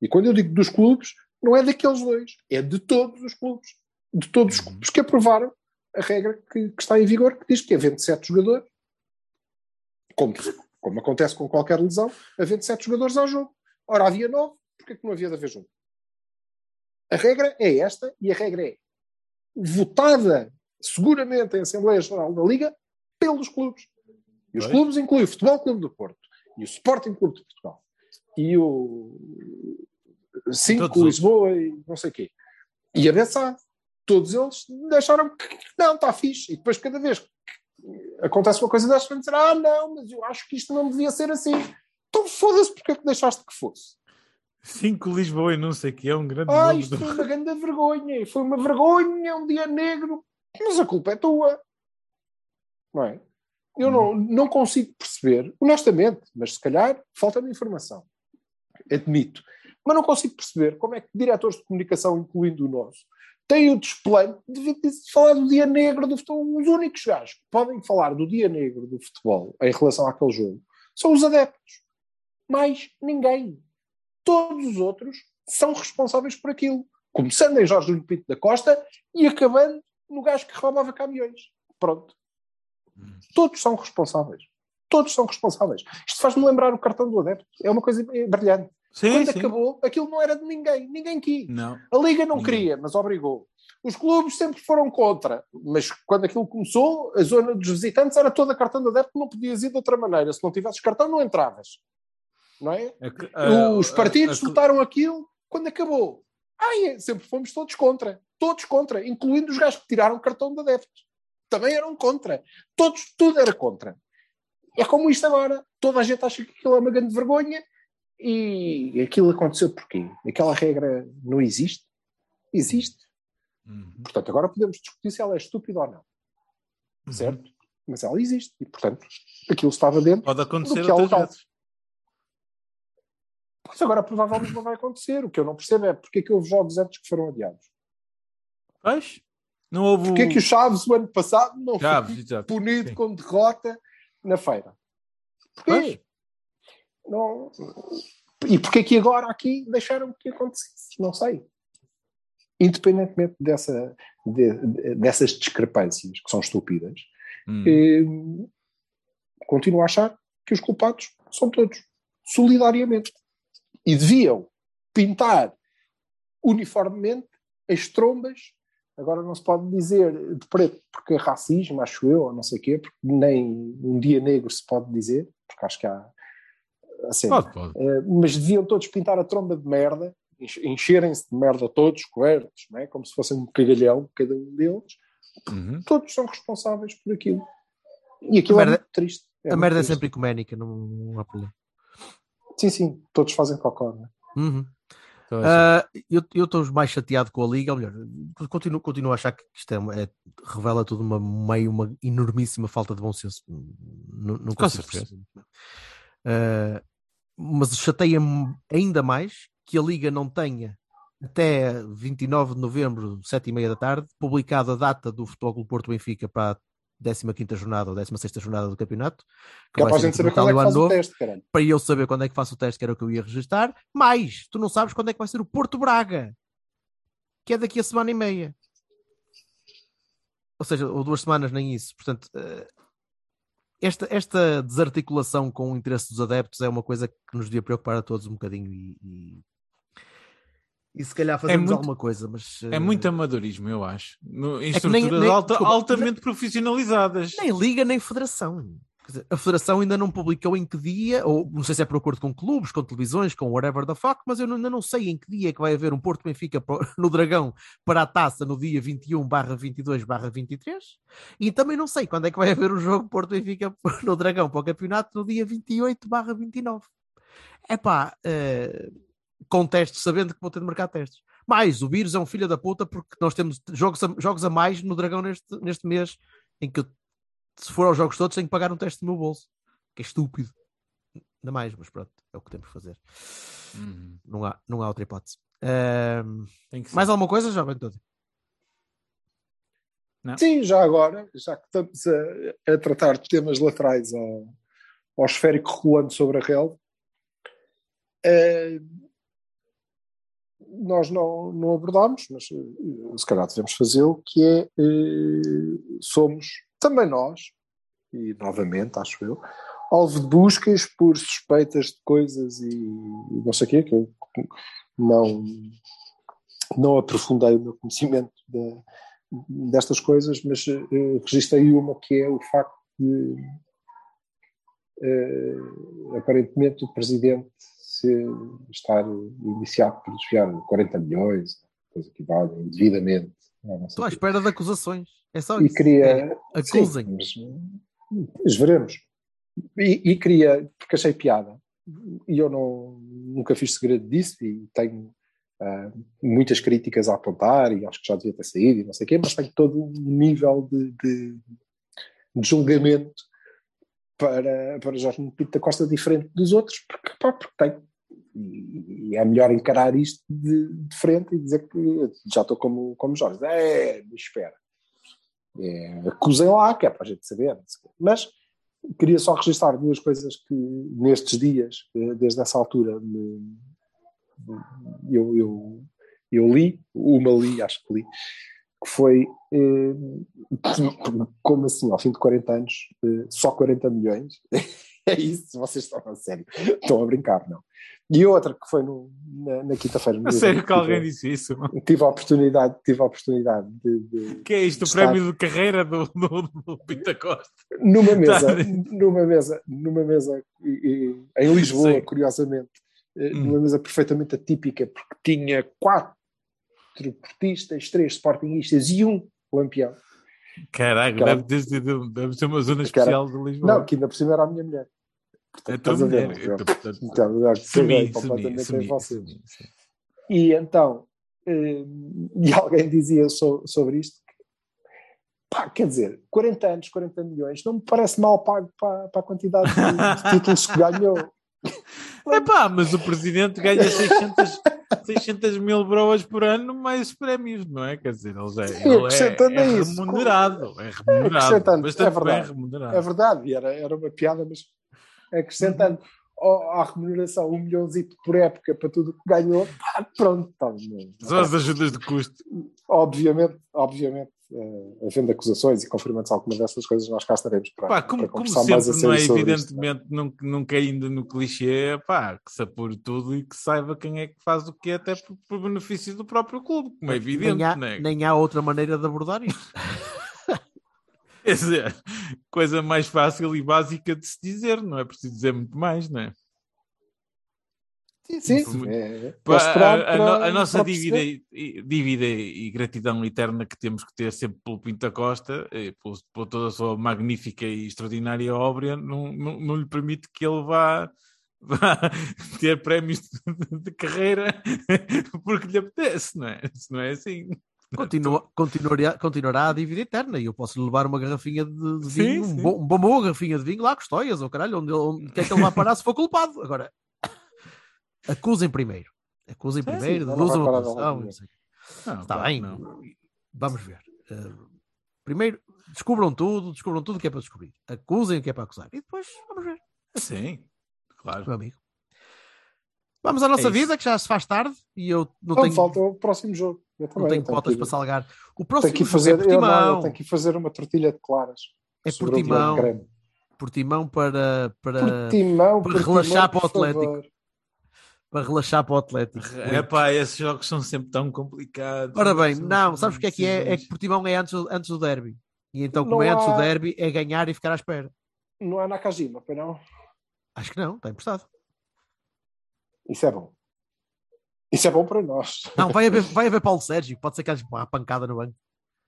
E quando eu digo dos clubes, não é daqueles dois, é de todos os clubes. De todos os clubes que aprovaram a regra que, que está em vigor, que diz que é 27 jogadores, como, como acontece com qualquer lesão, a 27 jogadores ao jogo. Ora, havia 9, porque é que não havia de haver jogo? A regra é esta, e a regra é votada seguramente em Assembleia Geral da Liga pelos clubes. E os clubes incluem o Futebol Clube do Porto, e o Sporting Clube de Portugal, e o Cinco, Todos os Lisboa e não sei o quê. E a Bessade. Todos eles deixaram que não, está fixe. E depois, cada vez que acontece uma coisa destas, vão dizer: Ah, não, mas eu acho que isto não devia ser assim. Então foda-se porque é que deixaste que fosse. Cinco Lisboa e não sei o que é um grande Ah, isto do- foi uma grande vergonha. Foi uma vergonha, um dia negro. Mas a culpa é tua. Não é? Eu não, não consigo perceber, honestamente, mas se calhar falta-me informação. Admito. Mas não consigo perceber como é que diretores de comunicação, incluindo o nosso, têm o desplante de de falar do dia negro do futebol. Os únicos gajos que podem falar do dia negro do futebol em relação àquele jogo são os adeptos. Mais ninguém. Todos os outros são responsáveis por aquilo. Começando em Jorge Nuno Pinto da Costa e acabando no gajo que roubava caminhões. Pronto. Todos são responsáveis. Todos são responsáveis. Isto faz-me lembrar o cartão do adepto. É uma coisa brilhante. Sim, Quando sim. acabou, aquilo não era de ninguém. Ninguém quis. Não. A Liga não Ninguém. queria, mas obrigou. Os clubes sempre foram contra, mas quando aquilo começou, a zona dos visitantes era toda cartão de adepto, não podias ir de outra maneira. Se não tivesses cartão, não entravas. Não é? A- a- Os partidos a- aquilo quando acabou. Ai, é, sempre fomos todos contra. Todos contra, incluindo os gajos que tiraram cartão de adeptos. Também eram contra. Todos, tudo era contra. É como isto agora. Toda a gente acha que aquilo é uma grande vergonha e aquilo aconteceu porquê? Aquela regra não existe? Existe. Uhum. Portanto, agora podemos discutir se ela é estúpida ou não. Certo? Mas ela existe. E, portanto, aquilo estava dentro Pode acontecer do que é outras legal. vezes. Pois agora provavelmente não vai acontecer. O que eu não percebo é porque é que houve jogos antes que foram adiados. Pois? Não houve. Porque é que o Chaves, o ano passado, não Chaves, foi exato. punido Sim. com derrota na feira? Porquê? Não... E porquê que agora aqui deixaram que acontecesse? Não sei. Independentemente dessa, de- de- dessas discrepâncias, que são estúpidas, Hum. eh, continuo a achar que os culpados são todos, solidariamente. E deviam pintar uniformemente as trombas. Agora não se pode dizer de preto porque é racismo, acho eu, ou não sei o quê, porque nem um dia negro se pode dizer, porque acho que há. Assim, Pode, pode. eh, mas deviam todos pintar a tromba de merda, enche- encherem-se de merda todos, cobertos, não é? como se fossem um cagalhão, cada um deles. Uhum. Todos são responsáveis por aquilo. E aquilo A é merda- muito triste. É a muito merda é triste. sempre ecuménica, não, não há problema. Sim, sim, todos fazem cocó. Não é? Uhum. Então, assim, Ah, eu estou mais chateado com a Liga, ou melhor, continuo, continuo a achar que isto é, é- revela tudo uma meio uma enormíssima falta de bom senso. Não, não Com consigo certeza. perceber. Ah, mas chateia-me ainda mais que a Liga não tenha até 29 de novembro, 7 e meia da tarde, publicado a data do Futebol Clube Porto Benfica para a 15ª jornada ou 16ª jornada do campeonato. Que é para a gente saber quando é que faz o Novo teste, caralho. para eu saber quando é que faço o teste, que era o que eu ia registrar, mas tu não sabes quando é que vai ser o Porto Braga, que é daqui a semana e meia. Ou seja, ou duas semanas, nem isso. Portanto, eh, esta, esta desarticulação com o interesse dos adeptos é uma coisa que nos devia preocupar a todos um bocadinho e, e, e se calhar fazemos muito- alguma coisa, mas É eh, muito amadorismo, eu acho. No- Em nem- estruturas nem- alta- desculpa, altamente profissionalizadas. nem liga nem federação. Dizer, a federação ainda não publicou em que dia, ou não sei se é por acordo com clubes, com televisões, com whatever the fuck, mas eu ainda não sei em que dia é que vai haver um Porto Benfica no Dragão para a taça no dia 21 barra 22 barra 23 e também não sei quando é que vai haver o jogo Porto Benfica no Dragão para o campeonato no dia 28 barra 29. É pá, com testes, sabendo que vou ter de marcar testes. Mas o vírus é um filho da puta porque nós temos jogos a, jogos a mais no Dragão neste, neste mês em que eu se for aos jogos todos, tenho que pagar um teste no meu bolso. Que é estúpido. Ainda mais, mas pronto, é o que temos que fazer. Uhum. Não há, não há outra hipótese. Mais alguma coisa, jovem todo? Sim, já agora, já que estamos a, a tratar de temas laterais ao, ao esférico rolando sobre a relva, eh, nós não, não abordámos, mas eh, se calhar devemos fazê-lo, que é eh, somos também nós, e novamente, acho eu, alvo de buscas por suspeitas de coisas e, e não sei o quê, que eu não, não aprofundei o meu conhecimento da, destas coisas, mas eh, registrei uma que é o facto de eh, aparentemente o presidente se estar iniciado por desviar 40 milhões, coisa que vale indevidamente. sei Estou à espera de acusações. É só E isso. queria. É, acusem. Sim, mas, veremos. E, e queria, porque achei piada, e eu não, nunca fiz segredo disso, e tenho ah, muitas críticas a apontar, e acho que já devia ter saído, e não sei o quê, mas tenho todo um nível de, de- de julgamento para, para Jorge Pinto da Costa diferente dos outros, porque, pá, porque tenho. E, é melhor encarar isto de, de frente e dizer que já estou como, como Jorge. É, me espera. É, acusem lá, que é para a gente saber. Mas queria só registrar duas coisas que nestes dias, eh, desde essa altura, me- eu, eu, eu li, uma li, acho que li, que foi eh, como assim, ao fim de 40 anos, eh, só 40 milhões. É isso, vocês estão a sério. Estão a brincar, não. E outra que foi no- na, na quinta-feira. A sério que tive- alguém disse isso? Tive a oportunidade, tive a oportunidade de, de- Que é isto, o prémio de carreira do, do, do Pinta Costa? numa mesa, Tá. numa mesa, numa mesa e- e- em Lisboa, Sim. curiosamente, eh, Hum. numa mesa perfeitamente atípica, porque tinha quatro portistas, três sportingistas e um lampião. Caraca, Aquela- deve, ter deve ser uma zona Aquela- especial de Lisboa. Não, que ainda por cima era a minha mulher. É Portanto, tua estás a ver, é? Portanto, Então, eu Sumi, caguei sumi, completamente em sumi, vocês. sumi, sim. E então, eh, e alguém dizia so- sobre isto, que, pá, quer dizer, 40 anos, 40 milhões, não me parece mal pago para, para a quantidade de, de títulos que ganhou. Epá, mas o presidente ganha 600, 600 mil broas por ano mais prémios, não é? Quer dizer, ele, já, Sim, ele é, é remunerado. É remunerado. Acrescentando, Bastante é verdade. bem remunerado. É verdade, era, era uma piada, mas acrescentando à remuneração um milhãozito por época para tudo o que ganhou, pá, pronto, tá, não- São as ajudas de custo. obviamente, obviamente, eh, havendo acusações e confirmando-se alguma dessas coisas, nós cá estaremos para, Pá, como, para como conversar mais a sempre, não é? Evidentemente, não, não caindo no clichê, pá, que se apure tudo e que saiba quem é que faz o que até por, por benefício do próprio clube, como é evidente, nem, há, não é? nem há outra maneira de abordar isto. Quer dizer, coisa mais fácil e básica de se dizer, não é preciso dizer muito mais, não é? Sim, sim. Muito- É, é a, a no- para- a nossa para dívida e, dívida e gratidão eterna que temos que ter sempre pelo Pinta Costa, por, por toda a sua magnífica e extraordinária obra, não, não, não lhe permite que ele vá, vá ter prémios de, de carreira porque lhe apetece, não é? Isso não é assim. Continua, continuará, continuará a dívida eterna e eu posso levar uma garrafinha de, de Sim, vinho, um sim. bom- uma boa garrafinha de vinho lá, Custóias, ou caralho, onde, onde quer que ele vá parar se for culpado. Agora, acusem primeiro. Acusem Sim, primeiro, deduzam a acusação. Está bem, não. vamos ver. Uh, primeiro, descubram tudo, descubram tudo o que é para descobrir. Acusem o que é para acusar. E depois, vamos ver, Sim, claro. meu amigo. Vamos à nossa É vida, que já se faz tarde e eu não Não, tenho, falta o próximo jogo. Eu também, não tenho cotas para salgar. O próximo Tenho que jogo fazer, é eu, não, Portimão. eu tenho que ir fazer uma tortilha de claras. É Portimão. Portimão para, para, Portimão, para Portimão, relaxar para o Atlético. favor. para relaxar para o Atlético. É pá, esses jogos são sempre tão complicados. Ora bem, não, sabes o que é que é? É que. Portimão é antes, do- antes do derby. E então, como Não é antes do há- derby, é ganhar e ficar à espera. Não é Nakajima, pois não? Acho que não, está emprestado. Isso é bom. Isso é bom para nós. Não, vai haver, vai haver Paulo Sérgio, pode ser que haja uma pancada no banco.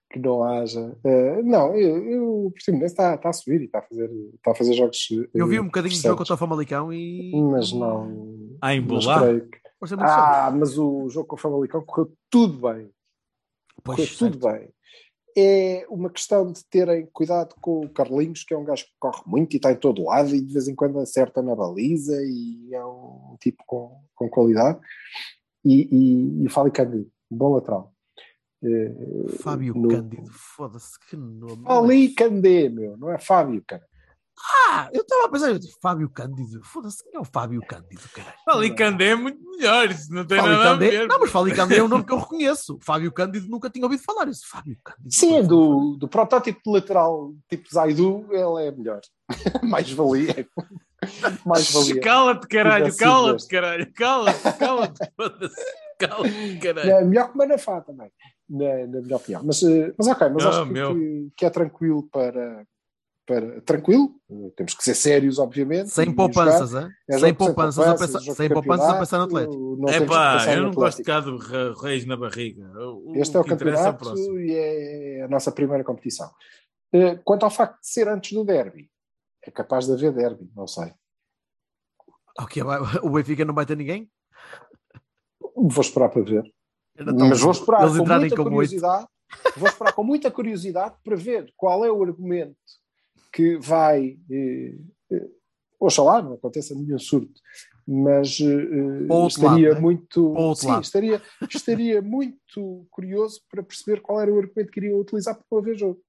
Que não haja. eh, não, eu, eu, o Portimonense está, está a subir e está a fazer, está a fazer jogos. Eu vi eh, um bocadinho de interessantes. jogo contra o Famalicão e. Mas não. Ah, em. Ah, mas o jogo com o Famalicão correu tudo bem. Pois, correu tudo bem. é uma questão de terem cuidado com o Carlinhos, que é um gajo que corre muito e está em todo lado e de vez em quando acerta na baliza e é um tipo com, com qualidade. E, e, e o Fábio Cândido, bom lateral. Eh, Fábio no- Cândido, foda-se, que nome. Ali Candé, meu, não é Fábio, cara. Ah, eu estava a pensar, eu disse, Fábio Cândido, foda-se, quem é o Fábio Cândido, caralho? Ali Candé é muito melhor, isso não tem Fábio nada a Candé, ver. não, mas Fábio Candé é um nome que eu reconheço. Fábio Cândido nunca tinha ouvido falar isso. Fábio Cândido. Sim, é do, do protótipo de lateral tipo Zaidu, ele é melhor. Mais valia. Mais valia. Cala-te, caralho, Tivesse cala-te, caralho, cala-te, cala-te, cala-te, caralho. É melhor que o Manafá também, na, na minha opinião. Mas, eh, mas ok, mas Não, acho que, que, é tranquilo para, para. Tranquilo, temos que ser sérios, obviamente. Sem poupanças, jogar. É sem poupanças, a pensar, sem poupanças a pensar no Atlético. não É pá, eu não gosto de cá de reis na barriga. O, Este é o é o campeonato próximo. e é a nossa primeira competição. Eh, Quanto ao facto de ser antes do derby, é capaz de haver derby, não sei. Ok, o Benfica não vai ter ninguém? Vou esperar para ver. Mas vou esperar Eles com muita oito. curiosidade. Vou esperar com muita curiosidade para ver qual é o argumento que vai. Eh, eh, oxalá não aconteça nenhum surto, mas eh, estaria lado, né? muito. Sim, lado. estaria, estaria muito curioso para perceber qual era o argumento que iriam utilizar para haver jogo.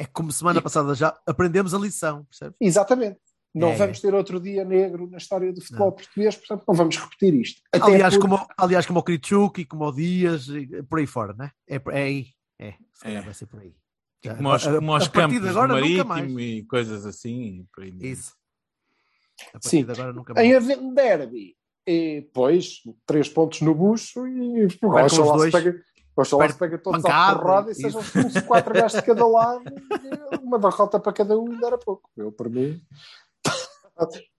É como semana passada já aprendemos a lição, percebes? Exatamente. Não É. vamos ter outro dia negro na história do futebol Não. português, portanto não vamos repetir isto. Até Aliás, porque- como, aliás, como o Kritchuk e como o Dias, e por aí fora, né? É, por- é aí. É, se calhar É. vai ser por aí. Já- Como aos, a- como aos a partir campos de agora, marítimo mais. e coisas assim. e por aí. Isso. A partir Sim. de agora nunca mais. Em havendo derby, e, pois, três pontos no bucho e Percam oxalá os dois. pega, oxalá se pega todos à porrada e sejam quatro gajos de cada lado, uma derrota para cada um ainda era pouco. Eu, para mim,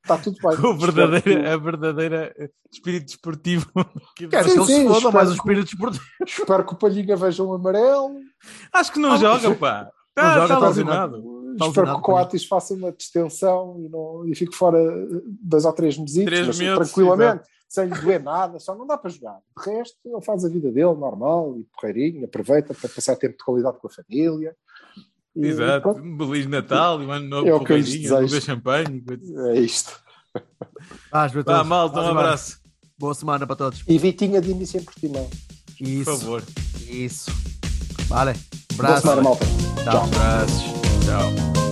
está tudo bem. O verdadeiro, Espero a verdadeira eh, espírito desportivo. que- Quero Sim, que eles sim, se espero mais o que- espírito desportivo. que, espero que o Palhinha veja um amarelo. Acho que não Ah, joga, pá. Não Está joga, tá tá lesionado. Está espero que o Coates faça uma distensão e, não, e fique fora dois ou três meses, mas tranquilamente, sem lhe doer nada, só não dá para jogar. De resto, ele faz a vida dele normal e porreirinho, aproveita para passar tempo de qualidade com a família. E Exato. pronto, Um Feliz Natal e um ano novo É o com que eu lhes beijinho, desejo. beber champanhe. e é isto. Ah, João, Vá, todos. malta, um abraço. Boa semana para todos. E Vitinha de início em Portimão. Por Isso. favor. Isso. Vale. Boa Abraço. semana, malta. Tchau. Abraços. Tchau.